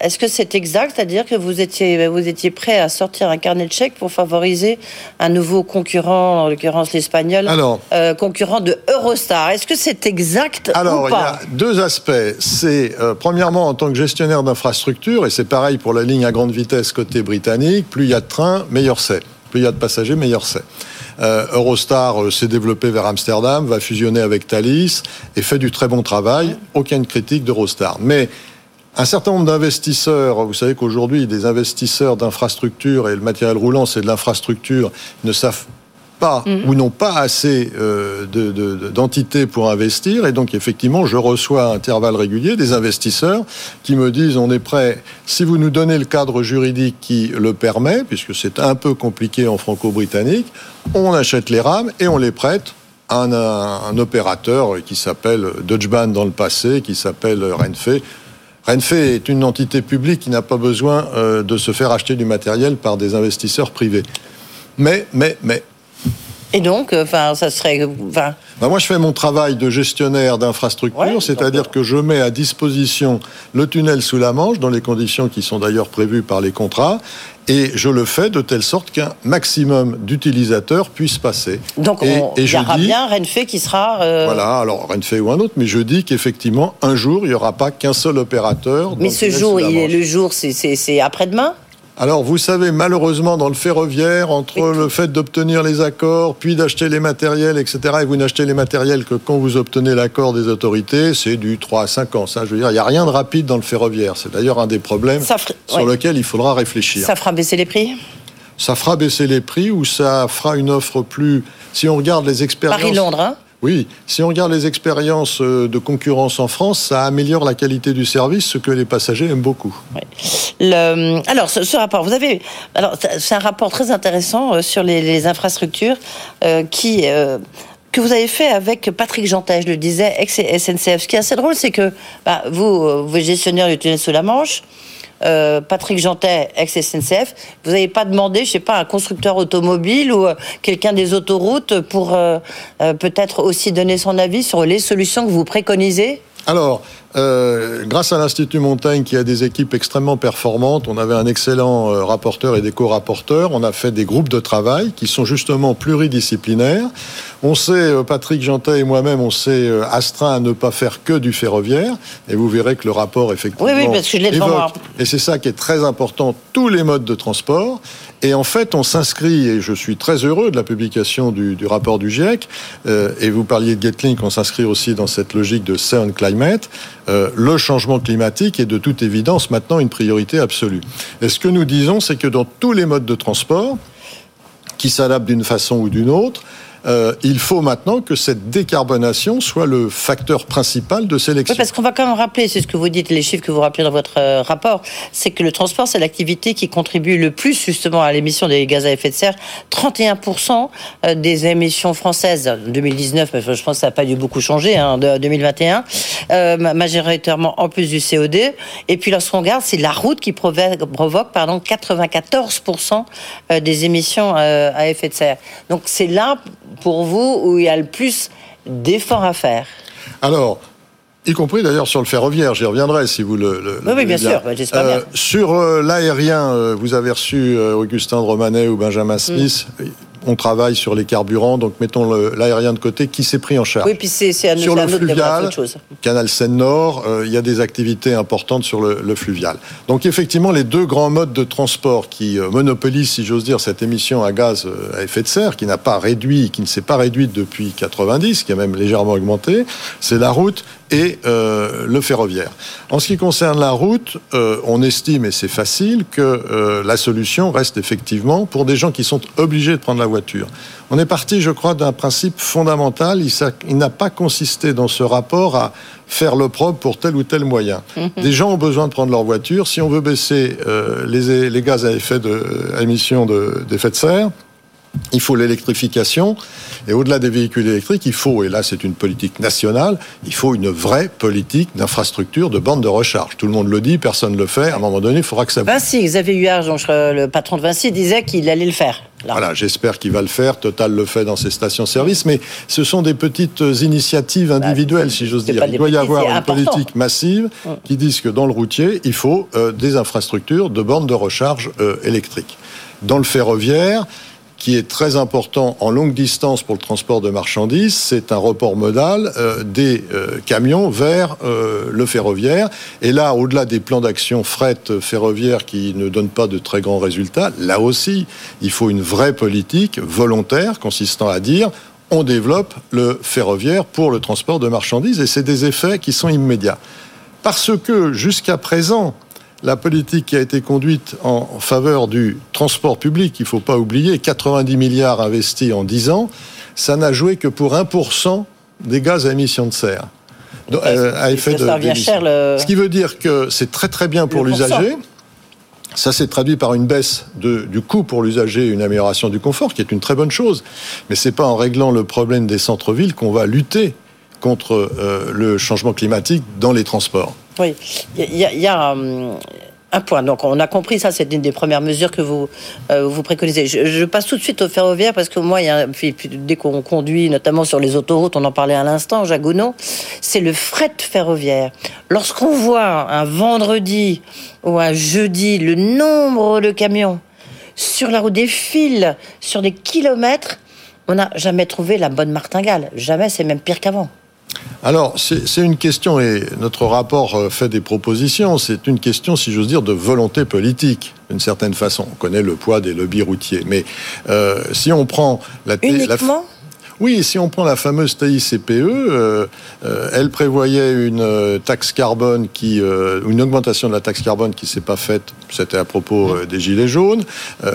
est-ce que c'est exact, c'est-à-dire que vous étiez, vous étiez prêt à sortir un carnet de chèques pour favoriser un nouveau concurrent, en l'occurrence l'espagnol, euh, concurrent de Eurostar? Est-ce que c'est exact Alors, ou pas il y a deux aspects. C'est euh, premièrement en tant que gestionnaire d'infrastructure, et c'est pareil pour la ligne à grande vitesse côté britannique. Plus il y a de trains, meilleur c'est. Plus il y a de passagers, meilleur c'est. Euh, Eurostar s'est développé vers Amsterdam, va fusionner avec Thalys et fait du très bon travail. Aucune critique d'Eurostar. Mais un certain nombre d'investisseurs, vous savez qu'aujourd'hui, des investisseurs d'infrastructures, et le matériel roulant, c'est de l'infrastructure, ne savent pas mhm. ou n'ont pas assez euh, d'entités pour investir. Et donc, effectivement, je reçois à intervalles réguliers des investisseurs qui me disent on est prêt, si vous nous donnez le cadre juridique qui le permet, puisque c'est un peu compliqué en franco-britannique, on achète les rames et on les prête à un, un opérateur qui s'appelle Deutsche Bahn dans le passé, qui s'appelle Renfe Renfe est une entité publique qui n'a pas besoin euh, de se faire acheter du matériel par des investisseurs privés. Mais, mais, mais, Et donc, euh, enfin, ça serait. Enfin... Bah, moi, je fais mon travail de gestionnaire d'infrastructure, c'est-à-dire que je mets à disposition le tunnel sous la Manche, dans les conditions qui sont d'ailleurs prévues par les contrats, et je le fais de telle sorte qu'un maximum d'utilisateurs puissent passer. Donc, et, il y aura bien Renfe qui sera. Euh, voilà, alors Renfe ou un autre, mais je dis qu'effectivement, un jour, il n'y aura pas qu'un seul opérateur. Mais ce jour, il est le jour, c'est après-demain? Alors, vous savez, malheureusement, dans le ferroviaire, entre le fait d'obtenir les accords, puis d'acheter les matériels, etc., et vous n'achetez les matériels que quand vous obtenez l'accord des autorités, c'est du 3 à 5 ans. Ça, je veux dire, il n'y a rien de rapide dans le ferroviaire. C'est d'ailleurs un des problèmes sur lequel il faudra réfléchir. Ça fera baisser les prix? Ça fera baisser les prix ou ça fera une offre plus... Si on regarde les expériences... Paris-Londres, hein oui, si on regarde les expériences euh, de concurrence en France, ça améliore la qualité du service, ce que les passagers aiment beaucoup. alors, ce, rapport, vous avez, alors c'est un rapport très intéressant euh, sur les, infrastructures euh, qui que vous avez fait avec Patrick Jantet, je le disais, ex-SNCF. Ce qui est assez drôle, c'est que bah, vous, vous gestionnaire du tunnel sous la Manche. Euh, Patrick Jantet, ex-SNCF, vous n'avez pas demandé, je sais pas, un constructeur automobile ou euh, quelqu'un des autoroutes pour euh, peut-être aussi donner son avis sur les solutions que vous préconisez? Alors, euh, grâce à l'Institut Montaigne, qui a des équipes extrêmement performantes, on avait un excellent euh, rapporteur et des co-rapporteurs. On a fait des groupes de travail qui sont justement pluridisciplinaires. On s'est, euh, Patrick Jantet et moi-même, on s'est astreint à ne pas faire que du ferroviaire. Et vous verrez que le rapport, effectivement, oui, oui, parce que je moi. Et c'est ça qui est très important, tous les modes de transport. Et en fait, on s'inscrit, et je suis très heureux de la publication du, rapport du GIEC, euh, et vous parliez de Getlink, on s'inscrit aussi dans cette logique de Sound Climate. Euh, le changement climatique est de toute évidence maintenant une priorité absolue. Et ce que nous disons, c'est que dans tous les modes de transport, qui s'adaptent d'une façon ou d'une autre, euh, il faut maintenant que cette décarbonation soit le facteur principal de sélection. Oui, parce qu'on va quand même rappeler, c'est ce que vous dites, les chiffres que vous rappelez dans votre euh, rapport, c'est que le transport, c'est l'activité qui contribue le plus justement à l'émission des gaz à effet de serre. 31% euh, des émissions françaises, 2019, mais je pense que ça n'a pas dû beaucoup changer, hein, de 2021, majoritairement en plus du COD. Et puis lorsqu'on regarde, c'est la route qui provoque, pardon, 94% des émissions à effet de serre. Donc c'est là pour vous où il y a le plus d'efforts à faire Alors, y compris d'ailleurs sur le ferroviaire, j'y reviendrai si vous le. oui, bien, sûr, j'espère bien. Euh, sur euh, l'aérien, euh, vous avez reçu Augustin de Romanet ou Benjamin Smith. Mm on travaille sur les carburants, donc mettons l'aérien de côté qui s'est pris en charge. Oui, puis c'est sur le fluvial, Canal Seine-Nord, euh, il y a des activités importantes sur le, fluvial. Donc effectivement, les deux grands modes de transport qui euh, monopolisent, si j'ose dire, cette émission à gaz euh, à effet de serre, qui n'a pas réduit, qui ne s'est pas réduite depuis 90, qui a même légèrement augmenté, c'est la route et euh, le ferroviaire. En ce qui concerne la route, euh, on estime, et c'est facile, que euh, la solution reste effectivement pour des gens qui sont obligés de prendre la voiture. On est parti, je crois, d'un principe fondamental. Il, n'a pas consisté dans ce rapport à faire le propre pour tel ou tel moyen. Mhm. Des gens ont besoin de prendre leur voiture. Si on veut baisser les, les, gaz à effet de, à émission d'effet de serre, il faut l'électrification. Et au-delà des véhicules électriques, il faut, et là c'est une politique nationale, il faut une vraie politique d'infrastructure de bande de recharge. Tout le monde le dit, personne ne le fait. À un moment donné, il faudra que ça... Vinci, Xavier Huard, le patron de Vinci, disait qu'il allait le faire. Voilà, j'espère qu'il va le faire. Total le fait dans ses stations-service, mais ce sont des petites initiatives bah, individuelles, si j'ose dire. Il doit y avoir une politique massive mm. qui dise que dans le routier, il faut euh, des infrastructures de bornes de recharge euh, électriques. Dans le ferroviaire, qui est très important en longue distance pour le transport de marchandises, c'est un report modal euh, des euh, camions vers euh, le ferroviaire. Et là, au-delà des plans d'action fret ferroviaire qui ne donnent pas de très grands résultats, là aussi, il faut une vraie politique volontaire consistant à dire on développe le ferroviaire pour le transport de marchandises et c'est des effets qui sont immédiats. Parce que jusqu'à présent, la politique qui a été conduite en faveur du transport public, il ne faut pas oublier, 90 milliards investis en 10 ans, ça n'a joué que pour 1% des gaz à émission de serre. Euh, à effet de, Ce qui veut dire que c'est très très bien pour l'usager. Ça s'est traduit par une baisse du coût pour l'usager une amélioration du confort, qui est une très bonne chose. Mais ce n'est pas en réglant le problème des centres-villes qu'on va lutter contre euh, le changement climatique dans les transports. Oui, il y, a, hum, Un point. Donc on a compris ça, c'est une des premières mesures que vous euh, vous préconisez. Je, passe tout de suite au ferroviaire parce que moi, dès qu'on conduit, notamment sur les autoroutes, on en parlait à l'instant, Jagounot, c'est le fret ferroviaire. Lorsqu'on voit un vendredi ou un jeudi le nombre de camions sur la route des fils, sur des kilomètres, on n'a jamais trouvé la bonne martingale. Jamais, c'est même pire qu'avant. Alors, c'est une question, et notre rapport euh, fait des propositions, c'est une question, si j'ose dire, de volonté politique, d'une certaine façon. On connaît le poids des lobbies routiers, mais euh, si on prend la... Uniquement? Oui, si on prend la fameuse TICPE, euh, euh, elle prévoyait une euh, taxe carbone qui, une augmentation de la taxe carbone qui s'est pas faite. C'était à propos des gilets jaunes.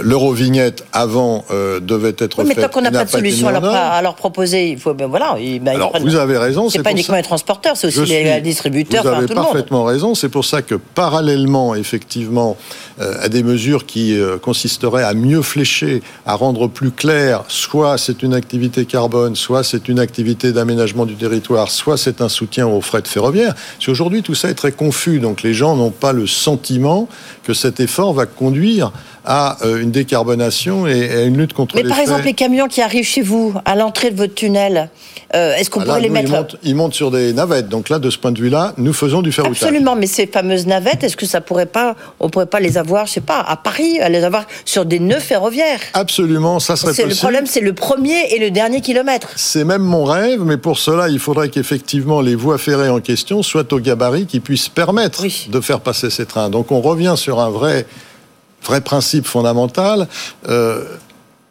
L'eurovignette avant devait être oui, mais tant qu'on n'a pas de solution à leur, proposer, il faut ben voilà. Ben, Alors vous avez raison. C'est pas uniquement les transporteurs, c'est aussi les distributeurs. Vous avez parfaitement raison. C'est pour ça que parallèlement, effectivement, à des mesures qui consisteraient à mieux flécher, à rendre plus clair, soit c'est une activité carbone soit c'est une activité d'aménagement du territoire, soit c'est un soutien aux frais de ferroviaire. Si aujourd'hui tout ça est très confus, donc les gens n'ont pas le sentiment que cet effort va conduire à euh, une décarbonation et à une lutte contre Mais par exemple, les camions qui arrivent chez vous, à l'entrée de votre tunnel, euh, est-ce qu'on ah pourrait les mettre... Ils montent, sur des navettes. Donc là, de ce point de vue-là, nous faisons du ferroutage. Absolument, mais ces fameuses navettes, est-ce que ça pourrait pas, on pourrait pas les avoir, je sais pas, à Paris, à les avoir sur des nœuds ferroviaires? Absolument, ça serait possible. Le problème, c'est le premier et le dernier kilomètre. C'est même mon rêve, mais pour cela, il faudrait qu'effectivement les voies ferrées en question soient au gabarit qui puissent permettre de faire passer ces trains. Donc on revient sur un vrai vrai principe fondamental. Euh,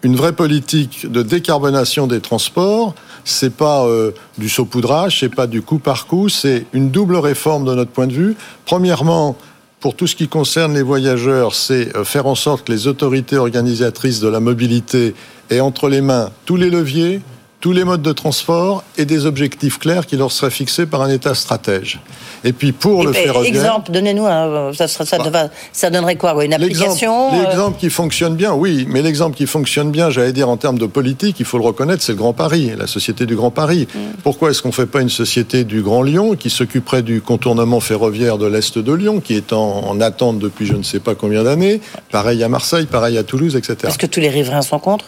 une vraie politique de décarbonation des transports, c'est pas euh, du saupoudrage, c'est pas du coup par coup, c'est une double réforme de notre point de vue. Premièrement, pour tout ce qui concerne les voyageurs, c'est euh, faire en sorte que les autorités organisatrices de la mobilité aient entre les mains tous les leviers, tous les modes de transport et des objectifs clairs qui leur seraient fixés par un État stratège. Et puis pour le ferroviaire... Exemple, donnez-nous, ça, ça, bah, ça, donnerait quoi Une application euh L'exemple qui fonctionne bien, oui, mais l'exemple qui fonctionne bien, j'allais dire en termes de politique, il faut le reconnaître, c'est le Grand Paris, la Société du Grand Paris. Mm. Pourquoi est-ce qu'on ne fait pas une société du Grand Lyon qui s'occuperait du contournement ferroviaire de l'Est de Lyon, qui est en, en attente depuis je ne sais pas combien d'années Pareil à Marseille, pareil à Toulouse, etc. Est-ce que tous les riverains sont contre?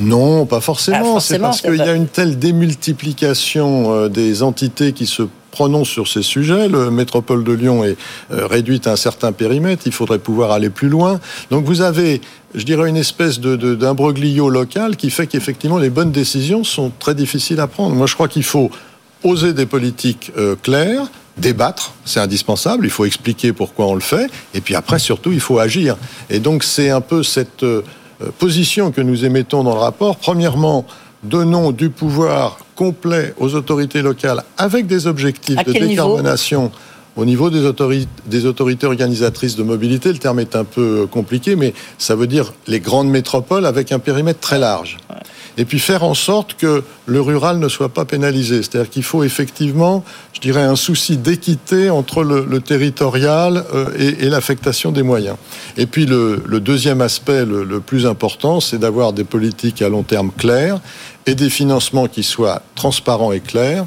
Non, pas forcément. Ah, c'est parce qu'il y a une telle démultiplication euh, des entités qui se prononcent sur ces sujets. Le métropole de Lyon est euh, réduite à un certain périmètre. Il faudrait pouvoir aller plus loin. Donc vous avez, je dirais, une espèce de, d'imbroglio local qui fait qu'effectivement les bonnes décisions sont très difficiles à prendre. Moi, je crois qu'il faut oser des politiques euh, claires, débattre, c'est indispensable, il faut expliquer pourquoi on le fait, et puis après, surtout, il faut agir. Et donc, c'est un peu cette euh, position que nous émettons dans le rapport. Premièrement, donnons du pouvoir complet aux autorités locales avec des objectifs de décarbonation. au niveau des autorités, des autorités, organisatrices de mobilité, le terme est un peu compliqué, mais ça veut dire les grandes métropoles avec un périmètre très large et puis faire en sorte que le rural ne soit pas pénalisé. C'est-à-dire qu'il faut effectivement, je dirais, un souci d'équité entre le, territorial euh, et, l'affectation des moyens. Et puis le, deuxième aspect, le plus important, c'est d'avoir des politiques à long terme claires et des financements qui soient transparents et clairs.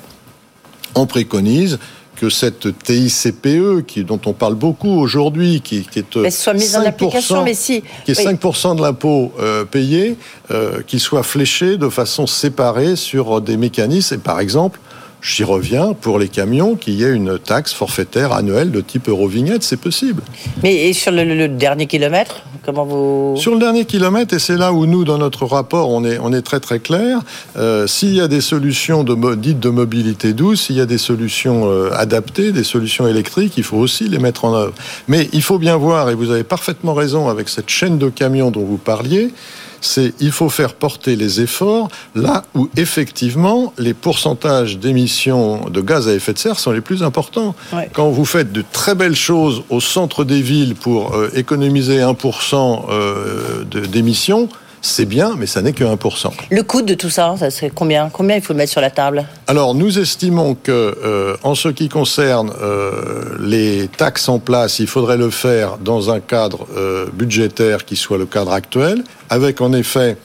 On préconise que cette TICPE, qui, dont on parle beaucoup aujourd'hui, qui, qui, est mais soit mise en application, mais si, qui est 5% de l'impôt euh, payé, euh, qu'il soit fléché de façon séparée sur des mécanismes. Et par exemple, J'y reviens, pour les camions, qu'il y ait une taxe forfaitaire annuelle de type Eurovignette, c'est possible. Mais et sur le, dernier kilomètre, comment vous... Sur le dernier kilomètre, et c'est là où nous, dans notre rapport, on est, on est très très clair, euh, s'il y a des solutions de, dites de mobilité douce, s'il y a des solutions euh, adaptées, des solutions électriques, il faut aussi les mettre en œuvre. Mais il faut bien voir, et vous avez parfaitement raison avec cette chaîne de camions dont vous parliez, c'est il faut faire porter les efforts là où effectivement les pourcentages d'émissions de gaz à effet de serre sont les plus importants. Quand vous faites de très belles choses au centre des villes pour euh, économiser 1% euh, d'émissions, c'est bien, mais ça n'est que 1%. Le coût de tout ça, ça c'est combien? Combien il faut le mettre sur la table? Alors, nous estimons que, euh, en ce qui concerne euh, les taxes en place, il faudrait le faire dans un cadre euh, budgétaire qui soit le cadre actuel, avec en effet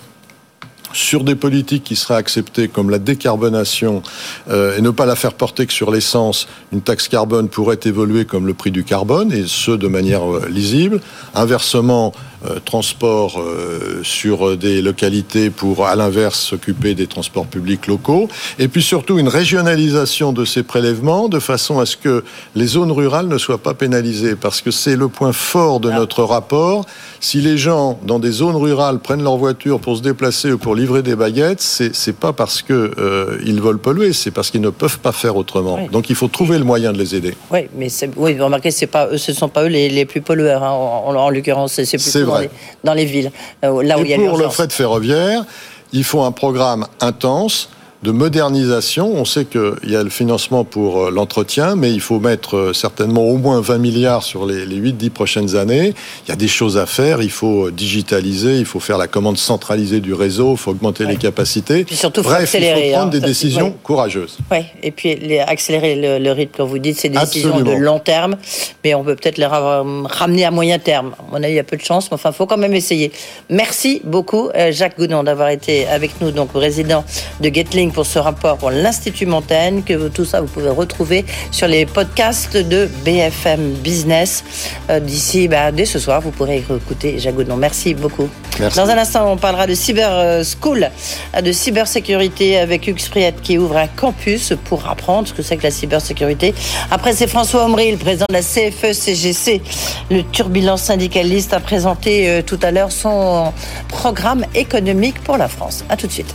sur des politiques qui seraient acceptées comme la décarbonation euh, et ne pas la faire porter que sur l'essence, une taxe carbone pourrait évoluer comme le prix du carbone et ce de manière euh, lisible. Inversement, euh, transport euh, sur des localités pour, à l'inverse, s'occuper des transports publics locaux. Et puis surtout une régionalisation de ces prélèvements de façon à ce que les zones rurales ne soient pas pénalisées. Parce que c'est le point fort de notre rapport. Si les gens dans des zones rurales prennent leur voiture pour se déplacer ou pour livrer des baguettes, c'est pas parce que euh, ils veulent polluer, c'est parce qu'ils ne peuvent pas faire autrement. Oui. Donc il faut trouver le moyen de les aider. Oui, mais oui, remarquez, c'est pas, eux, ce ne sont pas eux les, les plus pollueurs. hein. En, en- en l'occurrence, C'est plutôt dans les, dans les villes, euh, là où il y a pour le fret ferroviaire, il faut un programme intense de modernisation. On sait qu'il y a le financement pour euh, l'entretien, mais il faut mettre euh, certainement au moins 20 milliards sur les, les 8-10 prochaines années. Il y a des choses à faire. Il faut euh, digitaliser, il faut faire la commande centralisée du réseau, il faut augmenter les capacités. Puis surtout, faut Bref, il accélérer, faut prendre hein. des Ça, décisions ouais. courageuses. Oui, et puis les- accélérer le, le rythme, comme vous dites, c'est des décisions de long terme, mais on peut peut-être les ra- ramener à moyen terme. À mon avis, il y a peu de chance, mais enfin, il faut quand même essayer. Merci beaucoup, Jacques Goudon, d'avoir été avec nous, donc résident de Gatling, pour ce rapport pour l'Institut Montaigne, que vous- tout ça, vous pouvez retrouver sur les podcasts de BFM Business. Euh, D'ici, bah, dès ce soir, vous pourrez écouter Jacques Goudon. Merci beaucoup. Merci. Dans un instant, on parlera de Cyber euh, School, euh, de cybersécurité avec Hugues qui ouvre un campus pour apprendre ce que c'est que la cybersécurité. Après, c'est François Omri, le président de la CFE-CGC, le turbulent syndicaliste, a présenté euh, tout à l'heure son programme économique pour la France. À tout de suite.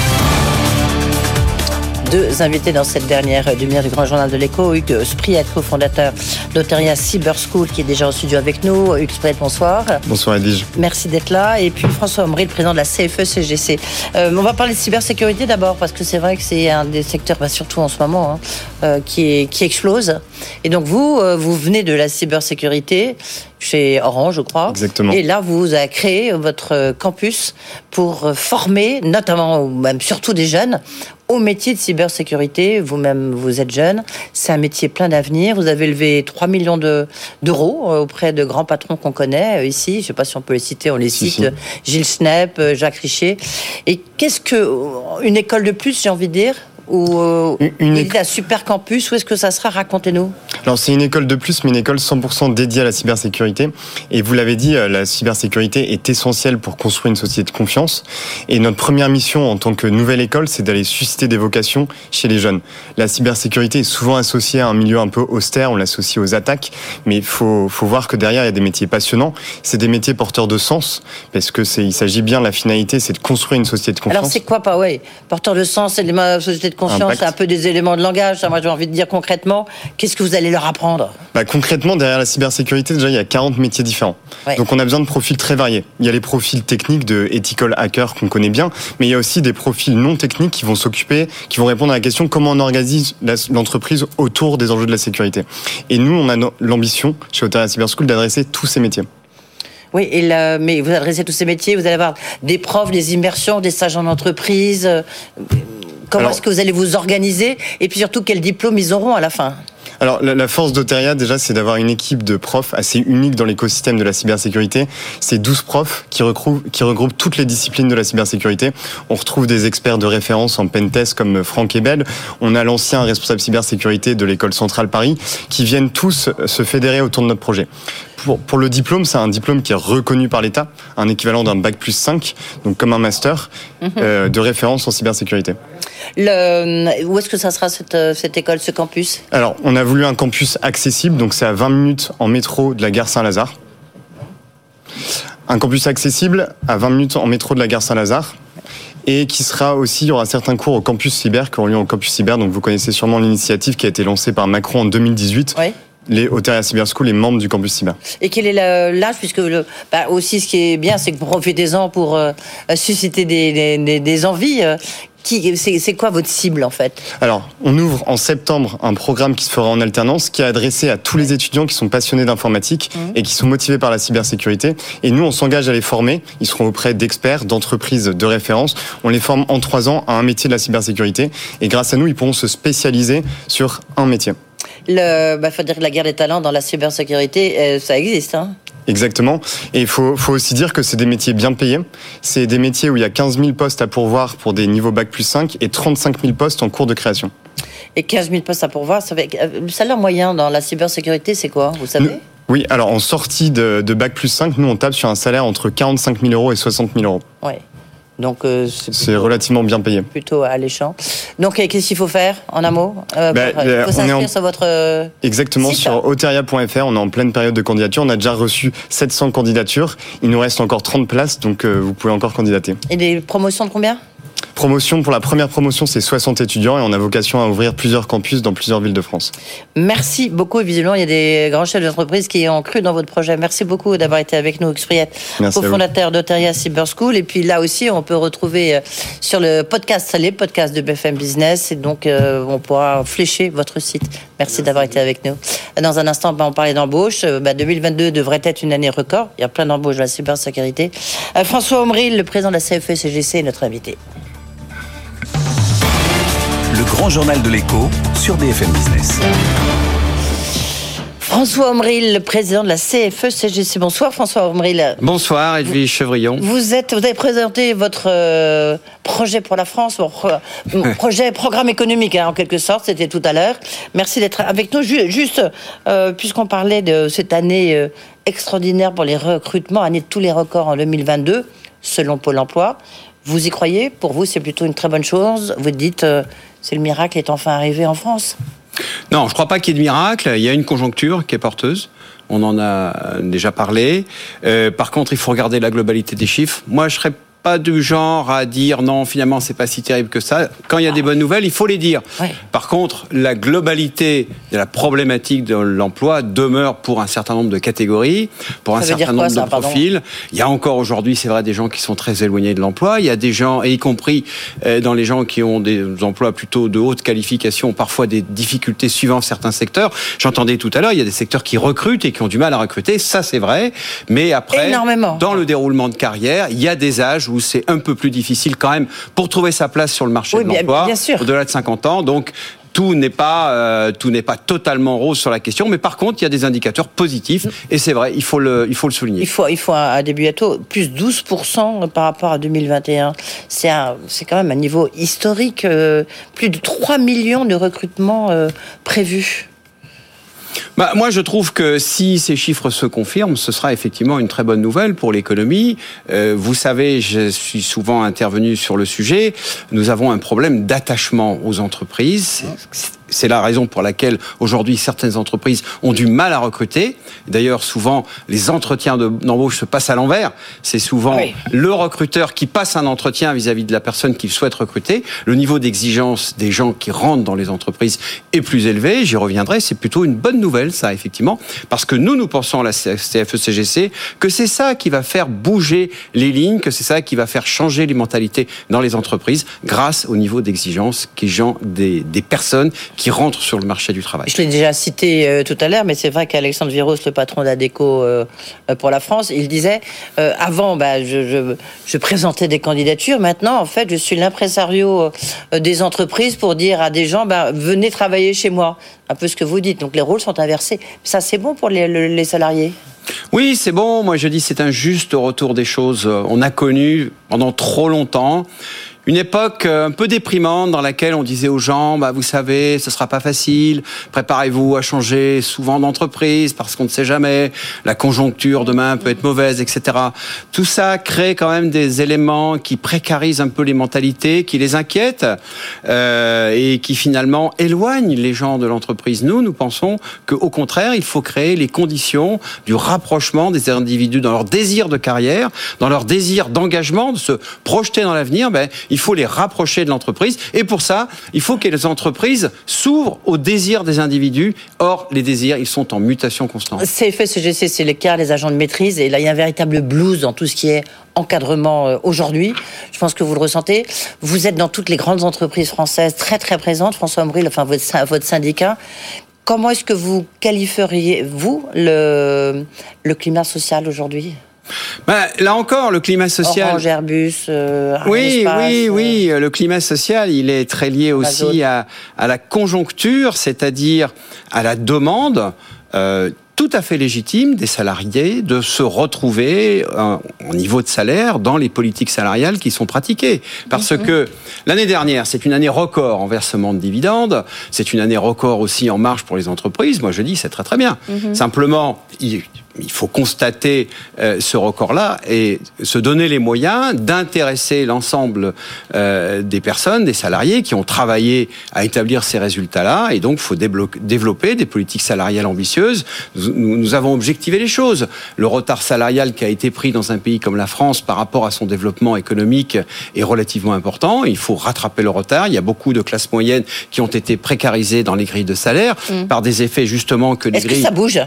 Deux invités dans cette dernière demi-heure du Grand Journal de l'Écho. Hugues Spriet, cofondateur d'Oteria Cyber School, qui est déjà au studio avec nous. Hugues Spriet, bonsoir. Bonsoir Edwige. Merci d'être là. Et puis François Omri, le président de la CFE-CGC. Euh, on va parler de cybersécurité d'abord, parce que c'est vrai que c'est un des secteurs, bah, surtout en ce moment, hein, euh, qui, est- qui explose. Et donc vous, euh, vous venez de la cybersécurité chez Orange, je crois. Exactement. Et là, vous avez créé votre campus pour former, notamment, ou même surtout des jeunes, au métier de cybersécurité. Vous-même, vous êtes jeune. C'est un métier plein d'avenir. Vous avez levé 3 millions de- d'euros euh, auprès de grands patrons qu'on connaît euh, ici. Je ne sais pas si on peut les citer. On les Si, cite. si. euh, Gilles Schnepp, Jacques Richer. Et qu'est-ce que... Une école de plus, j'ai envie de dire? Ou euh, Une- une il éco- est un super campus, où est-ce que ça sera Racontez-nous. Alors c'est une école de plus, mais une école 100% dédiée à la cybersécurité. Et vous l'avez dit, euh, la cybersécurité est essentielle pour construire une société de confiance. Et notre première mission en tant que nouvelle école, c'est d'aller susciter des vocations chez les jeunes. La cybersécurité est souvent associée à un milieu un peu austère, on l'associe aux attaques, mais il faut, faut voir que derrière, il y a des métiers passionnants. C'est des métiers porteurs de sens, parce que c'est, il s'agit bien, la finalité, c'est de construire une société de confiance. Alors c'est quoi, pas ouais, porteur de sens, élément de société de confiance, Impact. c'est un peu des éléments de langage. Moi j'ai envie de dire concrètement, qu'est-ce que vous allez leur apprendre? Bah, concrètement, derrière la cybersécurité, déjà, il y a 40 métiers différents. Ouais. Donc, on a besoin de profils très variés. Il y a les profils techniques de ethical hacker qu'on connaît bien, mais il y a aussi des profils non techniques qui vont s'occuper, qui vont répondre à la question comment on organise l'entreprise autour des enjeux de la sécurité? Et nous, on a l'ambition, chez Oteria Cyber School, d'adresser tous ces métiers. Oui, et là, mais vous adressez tous ces métiers, vous allez avoir des profs, des immersions, des stages en entreprise. Comment est-ce que vous allez vous organiser Et puis surtout, quel diplôme ils auront à la fin? Alors, la, la force d'Oteria, déjà, c'est d'avoir une équipe de profs assez unique dans l'écosystème de la cybersécurité. C'est 12 profs qui regroupent, qui regroupent toutes les disciplines de la cybersécurité. On retrouve des experts de référence en pentest comme Franck Ebel. On a l'ancien responsable cybersécurité de l'école centrale Paris qui viennent tous se fédérer autour de notre projet. Pour, pour le diplôme, c'est un diplôme qui est reconnu par l'État, un équivalent d'un bac plus 5, donc comme un master euh, de référence en cybersécurité. Le, Où est-ce que ça sera cette, euh, cette école, ce campus? Alors, on a voulu un campus accessible, donc c'est à 20 minutes en métro de la gare Saint-Lazare. Un campus accessible à 20 minutes en métro de la gare Saint-Lazare. Et qui sera aussi, il y aura certains cours au campus cyber qui auront lieu au campus cyber. Donc vous connaissez sûrement l'initiative qui a été lancée par Macron en 2018. Oui. Les Oteria Cyber School, les membres du campus cyber. Et quel est l'âge Puisque le, bah, aussi, ce qui est bien, c'est que profitez-en pour euh, susciter des, des, des- des envies. euh, C'est quoi votre cible en fait? Alors, on ouvre en septembre un programme qui se fera en alternance, qui est adressé à tous les étudiants qui sont passionnés d'informatique mmh. et qui sont motivés par la cybersécurité. Et nous, on s'engage à les former. Ils seront auprès d'experts, d'entreprises de référence. On les forme en trois ans à un métier de la cybersécurité. Et grâce à nous, ils pourront se spécialiser sur un métier. Il bah, faut dire que la guerre des talents dans la cybersécurité, euh, ça existe. Hein Exactement. Et il faut, faut, aussi dire que c'est des métiers bien payés. C'est des métiers où il y a 15 000 postes à pourvoir pour des niveaux Bac plus 5 et 35 000 postes en cours de création. Et 15 000 postes à pourvoir, ça fait... Euh, le salaire moyen dans la cybersécurité, c'est quoi Vous savez? Oui, alors en sortie de, de, Bac plus 5, nous on tape sur un salaire entre 45 000 euros et 60 000 euros. Ouais. Donc euh, c'est relativement bien payé. Plutôt alléchant. Donc euh, qu'est-ce qu'il faut faire en un mot euh, ben, Il faut s'inscrire sur votre exactement sur oteria.fr. On est en pleine période de candidature. On a déjà reçu 700 candidatures. Il nous reste encore 30 places, donc vous pouvez encore candidater. Et des promotions de combien? Promotion, pour la première promotion, c'est 60 étudiants et on a vocation à ouvrir plusieurs campus dans plusieurs villes de France. Merci beaucoup. visiblement, il y a des grands chefs d'entreprise qui ont cru dans votre projet. Merci beaucoup d'avoir été avec nous, Expriette, cofondateur d'Oteria Cyber School. Et puis là aussi, on peut retrouver euh, sur le podcast, les podcasts de BFM Business. Et donc, euh, on pourra flécher votre site. Merci, d'avoir été avec nous. Dans un instant, bah, on parlait d'embauche. 2022 bah, devrait être une année record. Il y a plein d'embauches dans la cybersécurité. Euh, François Omril, le président de la CFE-CGC, est notre invité. Grand journal de l'écho sur BFM Business. François Omril, le président de la CFE-CGC. Bonsoir François Omril. Bonsoir Edwige Chevrillon. Vous, êtes, vous avez présenté votre euh, projet pour la France, votre projet, programme économique hein, en quelque sorte, c'était tout à l'heure. Merci d'être avec nous. Juste, euh, puisqu'on parlait de cette année euh, extraordinaire pour les recrutements, année de tous les records en 2022, selon Pôle Emploi. Vous y croyez? Pour vous, c'est plutôt une très bonne chose? Vous dites, euh, c'est le miracle est enfin arrivé en France Non, je ne crois pas qu'il y ait de miracle. Il y a une conjoncture qui est porteuse. On en a déjà parlé. Euh, par contre, il faut regarder la globalité des chiffres. Moi, je serais pas du genre à dire non, finalement, c'est pas si terrible que ça. Quand il y a des bonnes nouvelles, il faut les dire. Par contre, la globalité de la problématique de l'emploi demeure pour un certain nombre de catégories, pour un certain nombre de profils. Il y a encore aujourd'hui, c'est vrai, des gens qui sont très éloignés de l'emploi. Il y a des gens, et y compris euh, dans les gens qui ont des emplois plutôt de haute qualification, parfois des difficultés suivant certains secteurs. J'entendais tout à l'heure, il y a des secteurs qui recrutent et qui ont du mal à recruter. Ça, c'est vrai. Mais après, dans le déroulement de carrière, il y a des âges où c'est un peu plus difficile quand même pour trouver sa place sur le marché de l'emploi au-delà de 50 ans. Donc tout n'est pas euh, tout n'est pas totalement rose sur la question, mais par contre il y a des indicateurs positifs et c'est vrai, il faut le il faut le souligner. Il faut il faut un début à taux plus 12 par rapport à 2021. C'est c'est quand même un niveau historique, euh, plus de 3 millions de recrutements euh, prévus. Bah, moi, je trouve que si ces chiffres se confirment, ce sera effectivement une très bonne nouvelle pour l'économie. Euh, vous savez, je suis souvent intervenu sur le sujet. Nous avons un problème d'attachement aux entreprises. C'est la raison pour laquelle aujourd'hui certaines entreprises ont du mal à recruter. D'ailleurs, souvent, les entretiens d'embauche se passent à l'envers. C'est souvent le recruteur qui passe un entretien vis-à-vis de la personne qu'il souhaite recruter. Le niveau d'exigence des gens qui rentrent dans les entreprises est plus élevé. J'y reviendrai. C'est plutôt une bonne nouvelle, ça, effectivement, parce que nous, nous pensons à la CFE-CGC e que c'est ça qui va faire bouger les lignes, que c'est ça qui va faire changer les mentalités dans les entreprises grâce au niveau d'exigence qui des, des personnes qui rentrent sur le marché du travail. Je l'ai déjà cité euh, tout à l'heure, mais c'est vrai qu'Alexandre Viros, le patron d'Adeco euh, euh, pour la France, il disait avant, bah, je, je, présentais des candidatures. Maintenant, en fait, je suis l'impresario des entreprises pour dire à des gens, bah, venez travailler chez moi. Un peu ce que vous dites. Donc les rôles sont inversés. Ça, c'est bon pour les, les salariés? Oui, c'est bon. Moi, je dis c'est un juste retour des choses. On a connu pendant trop longtemps une époque euh, un peu déprimante dans laquelle on disait aux gens, bah, vous savez, ce sera pas facile, préparez-vous à changer souvent d'entreprise parce qu'on ne sait jamais, la conjoncture demain peut être mauvaise, etc. Tout ça crée quand même des éléments qui précarisent un peu les mentalités, qui les inquiètent euh, et qui finalement éloignent les gens de l'entreprise. Nous, nous pensons qu'au contraire, il faut créer les conditions du rapprochement des individus dans leur désir de carrière, dans leur désir d'engagement, de se projeter dans l'avenir. Ben, faut les rapprocher de l'entreprise. Et pour ça, il faut que les entreprises s'ouvrent aux désirs des individus. Or, les désirs, ils sont en mutation constante. CFE-CGC, c'est l'écart, les agents de maîtrise. Et là, il y a un véritable blues dans tout ce qui est encadrement euh, aujourd'hui. Je pense que vous le ressentez. Vous êtes dans toutes les grandes entreprises françaises très très présentes. François Ombril, enfin votre, syndicat. Comment est-ce que vous qualifieriez, vous, le, le climat social aujourd'hui? Bah, là encore, le climat social. Orange, Airbus, euh, oui, oui, oui. Le climat social, il est très lié aussi à, à, la conjoncture, c'est-à-dire à la demande. Euh, tout à fait légitime des salariés de se retrouver euh, au niveau de salaire dans les politiques salariales qui sont pratiquées. Parce mhm. que l'année dernière, c'est une année record en versement de dividendes, c'est une année record aussi en marge pour les entreprises. Moi, je dis, c'est très très bien. Mhm. Simplement, il, faut constater euh, ce record-là et se donner les moyens d'intéresser l'ensemble euh, des personnes, des salariés qui ont travaillé à établir ces résultats-là. Et donc, il faut développer des politiques salariales ambitieuses. Nous, nous, avons objectivé les choses. Le retard salarial qui a été pris dans un pays comme la France par rapport à son développement économique est relativement important. Il faut rattraper le retard. Il y a beaucoup de classes moyennes qui ont été précarisées dans les grilles de salaire mmh. par des effets justement que les Est-ce que ça bouge?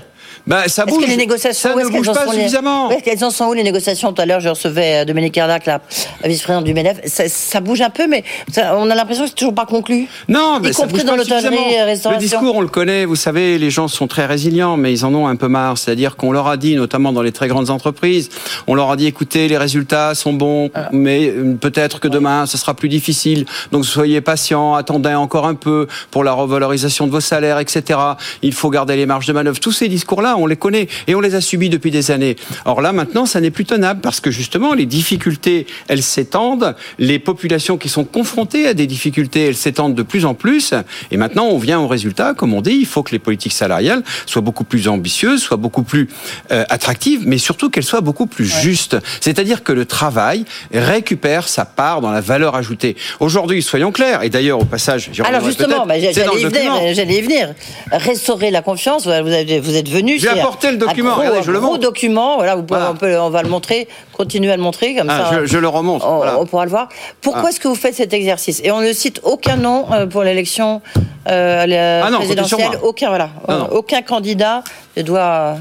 Bah, ça bouge. Que les négociations, ça ne bouge pas suffisamment. Les... Elles en sont où les négociations Tout à l'heure, je recevais euh, Dominique Cardac, la vice-présidente du MEDEF. Ça, bouge un peu, mais on a l'impression que c'est toujours pas conclu. Non, mais y compris dans l'hôtellerie, restauration. Le discours, on le connaît. Vous savez, les gens sont très résilients, mais ils en ont un peu marre. C'est-à-dire qu'on leur a dit, notamment dans les très grandes entreprises, on leur a dit, écoutez, les résultats sont bons, ah. mais euh, peut-être que demain, ce sera plus difficile. Donc soyez patients, attendez encore un peu pour la revalorisation de vos salaires, etc. Il faut garder les marges de manœuvre. Tous ces discours-là, on les connaît et on les a subis depuis des années. Or là, maintenant, ça n'est plus tenable parce que justement, les difficultés, elles s'étendent. Les populations qui sont confrontées à des difficultés, elles s'étendent de plus en plus. Et maintenant, on vient au résultat, comme on dit, il faut que les politiques salariales soient beaucoup plus ambitieuses, soient beaucoup plus euh, attractives, mais surtout qu'elles soient beaucoup plus justes. C'est-à-dire que le travail récupère sa part dans la valeur ajoutée. Aujourd'hui, soyons clairs, et d'ailleurs, au passage, Alors justement, bah, j'allais y, venir, j'allais y venir. Restaurer la confiance, vous, avez, vous êtes venu. J'ai apporté le document. Un gros, je le montre. document, voilà, vous on, peut, on, va le montrer, continuer à le montrer comme ah, ça. Je, le remonte. On, pourra le voir. Pourquoi ah. est-ce que vous faites cet exercice Et on ne cite aucun nom euh, pour l'élection euh, ah présidentielle. Aucun, voilà, aucun candidat ne doit.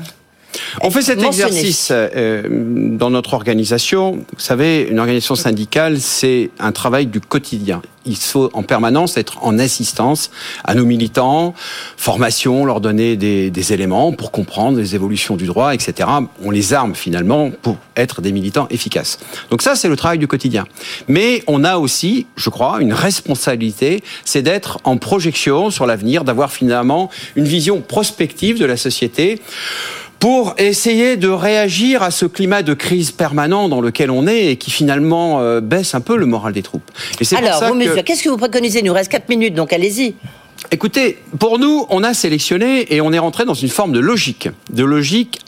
On fait cet exercice euh, dans notre organisation. Vous savez, une organisation syndicale, c'est un travail du quotidien. Il faut en permanence être en assistance à nos militants, formation, leur donner des, des éléments pour comprendre les évolutions du droit, etc. On les arme finalement pour être des militants efficaces. Donc ça, c'est le travail du quotidien. Mais on a aussi, je crois, une responsabilité, c'est d'être en projection sur l'avenir, d'avoir finalement une vision prospective de la société pour essayer de réagir à ce climat de crise permanent dans lequel on est et qui finalement euh, baisse un peu le moral des troupes. Et Alors, que... qu'est-ce que vous préconisez? Il nous reste 4 minutes, donc allez-y. Écoutez, pour nous, on a sélectionné et on est rentré dans une forme de logique, de logique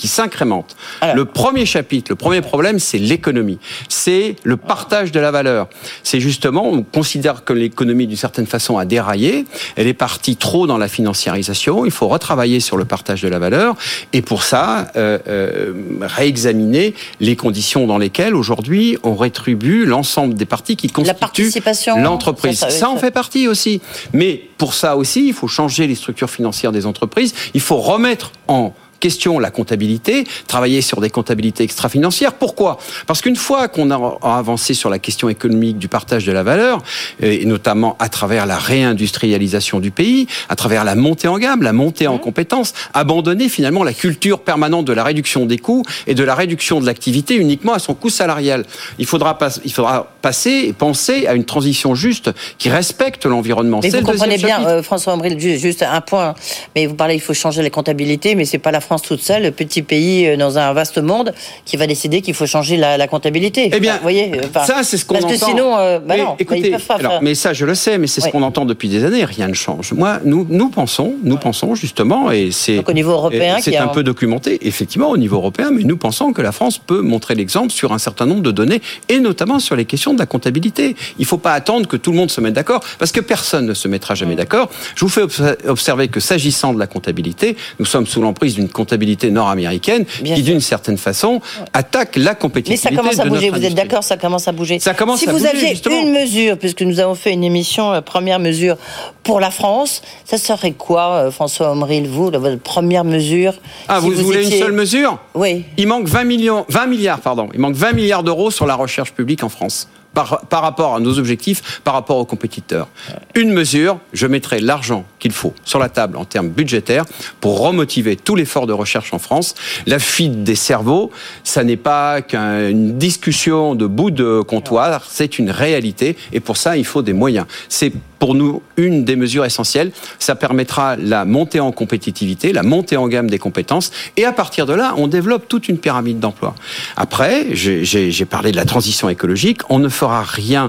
qui s'incrémentent. Le premier chapitre, le premier problème, c'est l'économie. C'est le partage de la valeur. C'est justement, on considère que l'économie, d'une certaine façon, a déraillé. Elle est partie trop dans la financiarisation. Il faut retravailler sur le partage de la valeur. Et pour ça, euh, euh, réexaminer les conditions dans lesquelles, aujourd'hui, on rétribue l'ensemble des parties qui constituent l'entreprise. Ça, ça en fait partie aussi. Mais pour ça aussi, il faut changer les structures financières des entreprises. Il faut remettre en question la comptabilité, travailler sur des comptabilités extra-financières. Pourquoi? Parce qu'une fois qu'on a avancé sur la question économique du partage de la valeur, et notamment à travers la réindustrialisation du pays, à travers la montée en gamme, la montée en compétences, abandonner finalement la culture permanente de la réduction des coûts et de la réduction de l'activité uniquement à son coût salarial. Il faudra, pas, il faudra passer et penser à une transition juste qui respecte l'environnement. Mais vous comprenez bien, euh, François Ambril, juste un point. Mais vous parlez, il faut changer les comptabilités, mais c'est pas la France toute seule, petit pays euh, dans un vaste monde, qui va décider qu'il faut changer la, comptabilité. Eh bien, vous voyez, euh, ça c'est ce qu'on entend. Parce que sinon, euh, bah mais, non, écoutez, pas alors, mais ça je le sais, mais c'est ce qu'on entend depuis des années. Rien ne change. Moi, nous, nous pensons, nous pensons justement, et c'est au niveau européen, c'est un peu documenté, effectivement au niveau européen, mais nous pensons que la France peut montrer l'exemple sur un certain nombre de données, et notamment sur les questions de la comptabilité. Il ne faut pas attendre que tout le monde se mette d'accord, parce que personne ne se mettra jamais d'accord. Je vous fais observer que s'agissant de la comptabilité, nous sommes sous l'emprise d'une comptabilité nord-américaine qui, d'une certaine façon, attaque la compétitivité. Mais ça commence à bouger. Vous êtes d'accord Ça commence à bouger. Ça commence si à vous bouger, aviez justement. une mesure, puisque nous avons fait une émission euh, première mesure pour la France, ça serait quoi, euh, François Omril, vous, votre première mesure Ah, si vous, voulez étiez- une seule mesure? Oui. Il manque 20 millions, 20 milliards, pardon. Il manque 20 milliards d'euros sur la recherche publique en France. Par, par rapport à nos objectifs, par rapport aux compétiteurs. Une mesure, je mettrai l'argent qu'il faut sur la table en termes budgétaires pour remotiver tout l'effort de recherche en France. La fuite des cerveaux, ça n'est pas qu'une discussion de bout de comptoir, c'est une réalité et pour ça, il faut des moyens. C'est pour nous une des mesures essentielles. Ça permettra la montée en compétitivité, la montée en gamme des compétences. Et à partir de là, on développe toute une pyramide d'emploi. Après, j'ai parlé de la transition écologique. On ne fera rien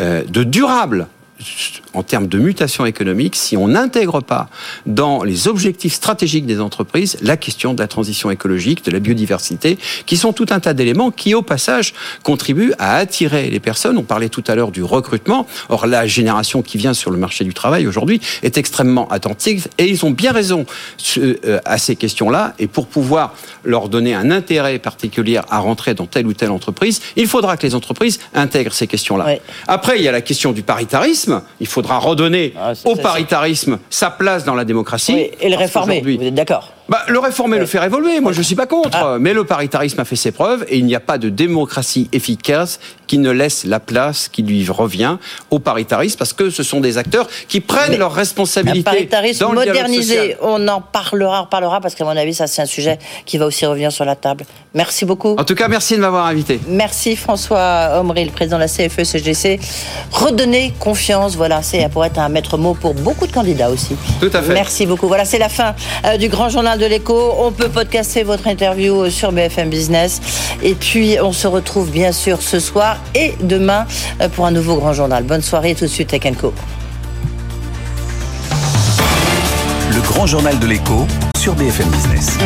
euh, de durable en termes de mutation économique si on n'intègre pas dans les objectifs stratégiques des entreprises la question de la transition écologique, de la biodiversité, qui sont tout un tas d'éléments qui, au passage, contribuent à attirer les personnes. On parlait tout à l'heure du recrutement. Or, la génération qui vient sur le marché du travail aujourd'hui est extrêmement attentive et ils ont bien raison euh, à ces questions-là. Et pour pouvoir leur donner un intérêt particulier à rentrer dans telle ou telle entreprise, il faudra que les entreprises intègrent ces questions-là. Ouais. Après, il y a la question du paritarisme. Il faudra redonner Ah, au paritarisme sa place dans la démocratie. Oui, et le réformer, vous êtes d'accord bah, le réformer, le faire évoluer, moi je suis pas contre. Ah. Mais le paritarisme a fait ses preuves et il n'y a pas de démocratie efficace qui ne laisse la place qui lui revient au paritarisme parce que ce sont des acteurs qui prennent Mais leurs responsabilités paritarisme dans le dialogue modernisé, on en parlera, on reparlera, parce qu'à mon avis, ça c'est un sujet qui va aussi revenir sur la table. Merci beaucoup. En tout cas, merci de m'avoir invité. Merci François Omri, le président de la CFE-CGC. Redonner confiance, voilà, c'est pour être un maître mot pour beaucoup de candidats aussi. Tout à fait. Merci beaucoup. Voilà, c'est la fin euh, du grand journal de l'écho. On peut podcaster votre interview euh, sur BFM Business. Et puis, on se retrouve bien sûr ce soir et demain euh, pour un nouveau grand journal. Bonne soirée, tout de suite, Tech Co. Le grand journal de l'écho sur BFM Business.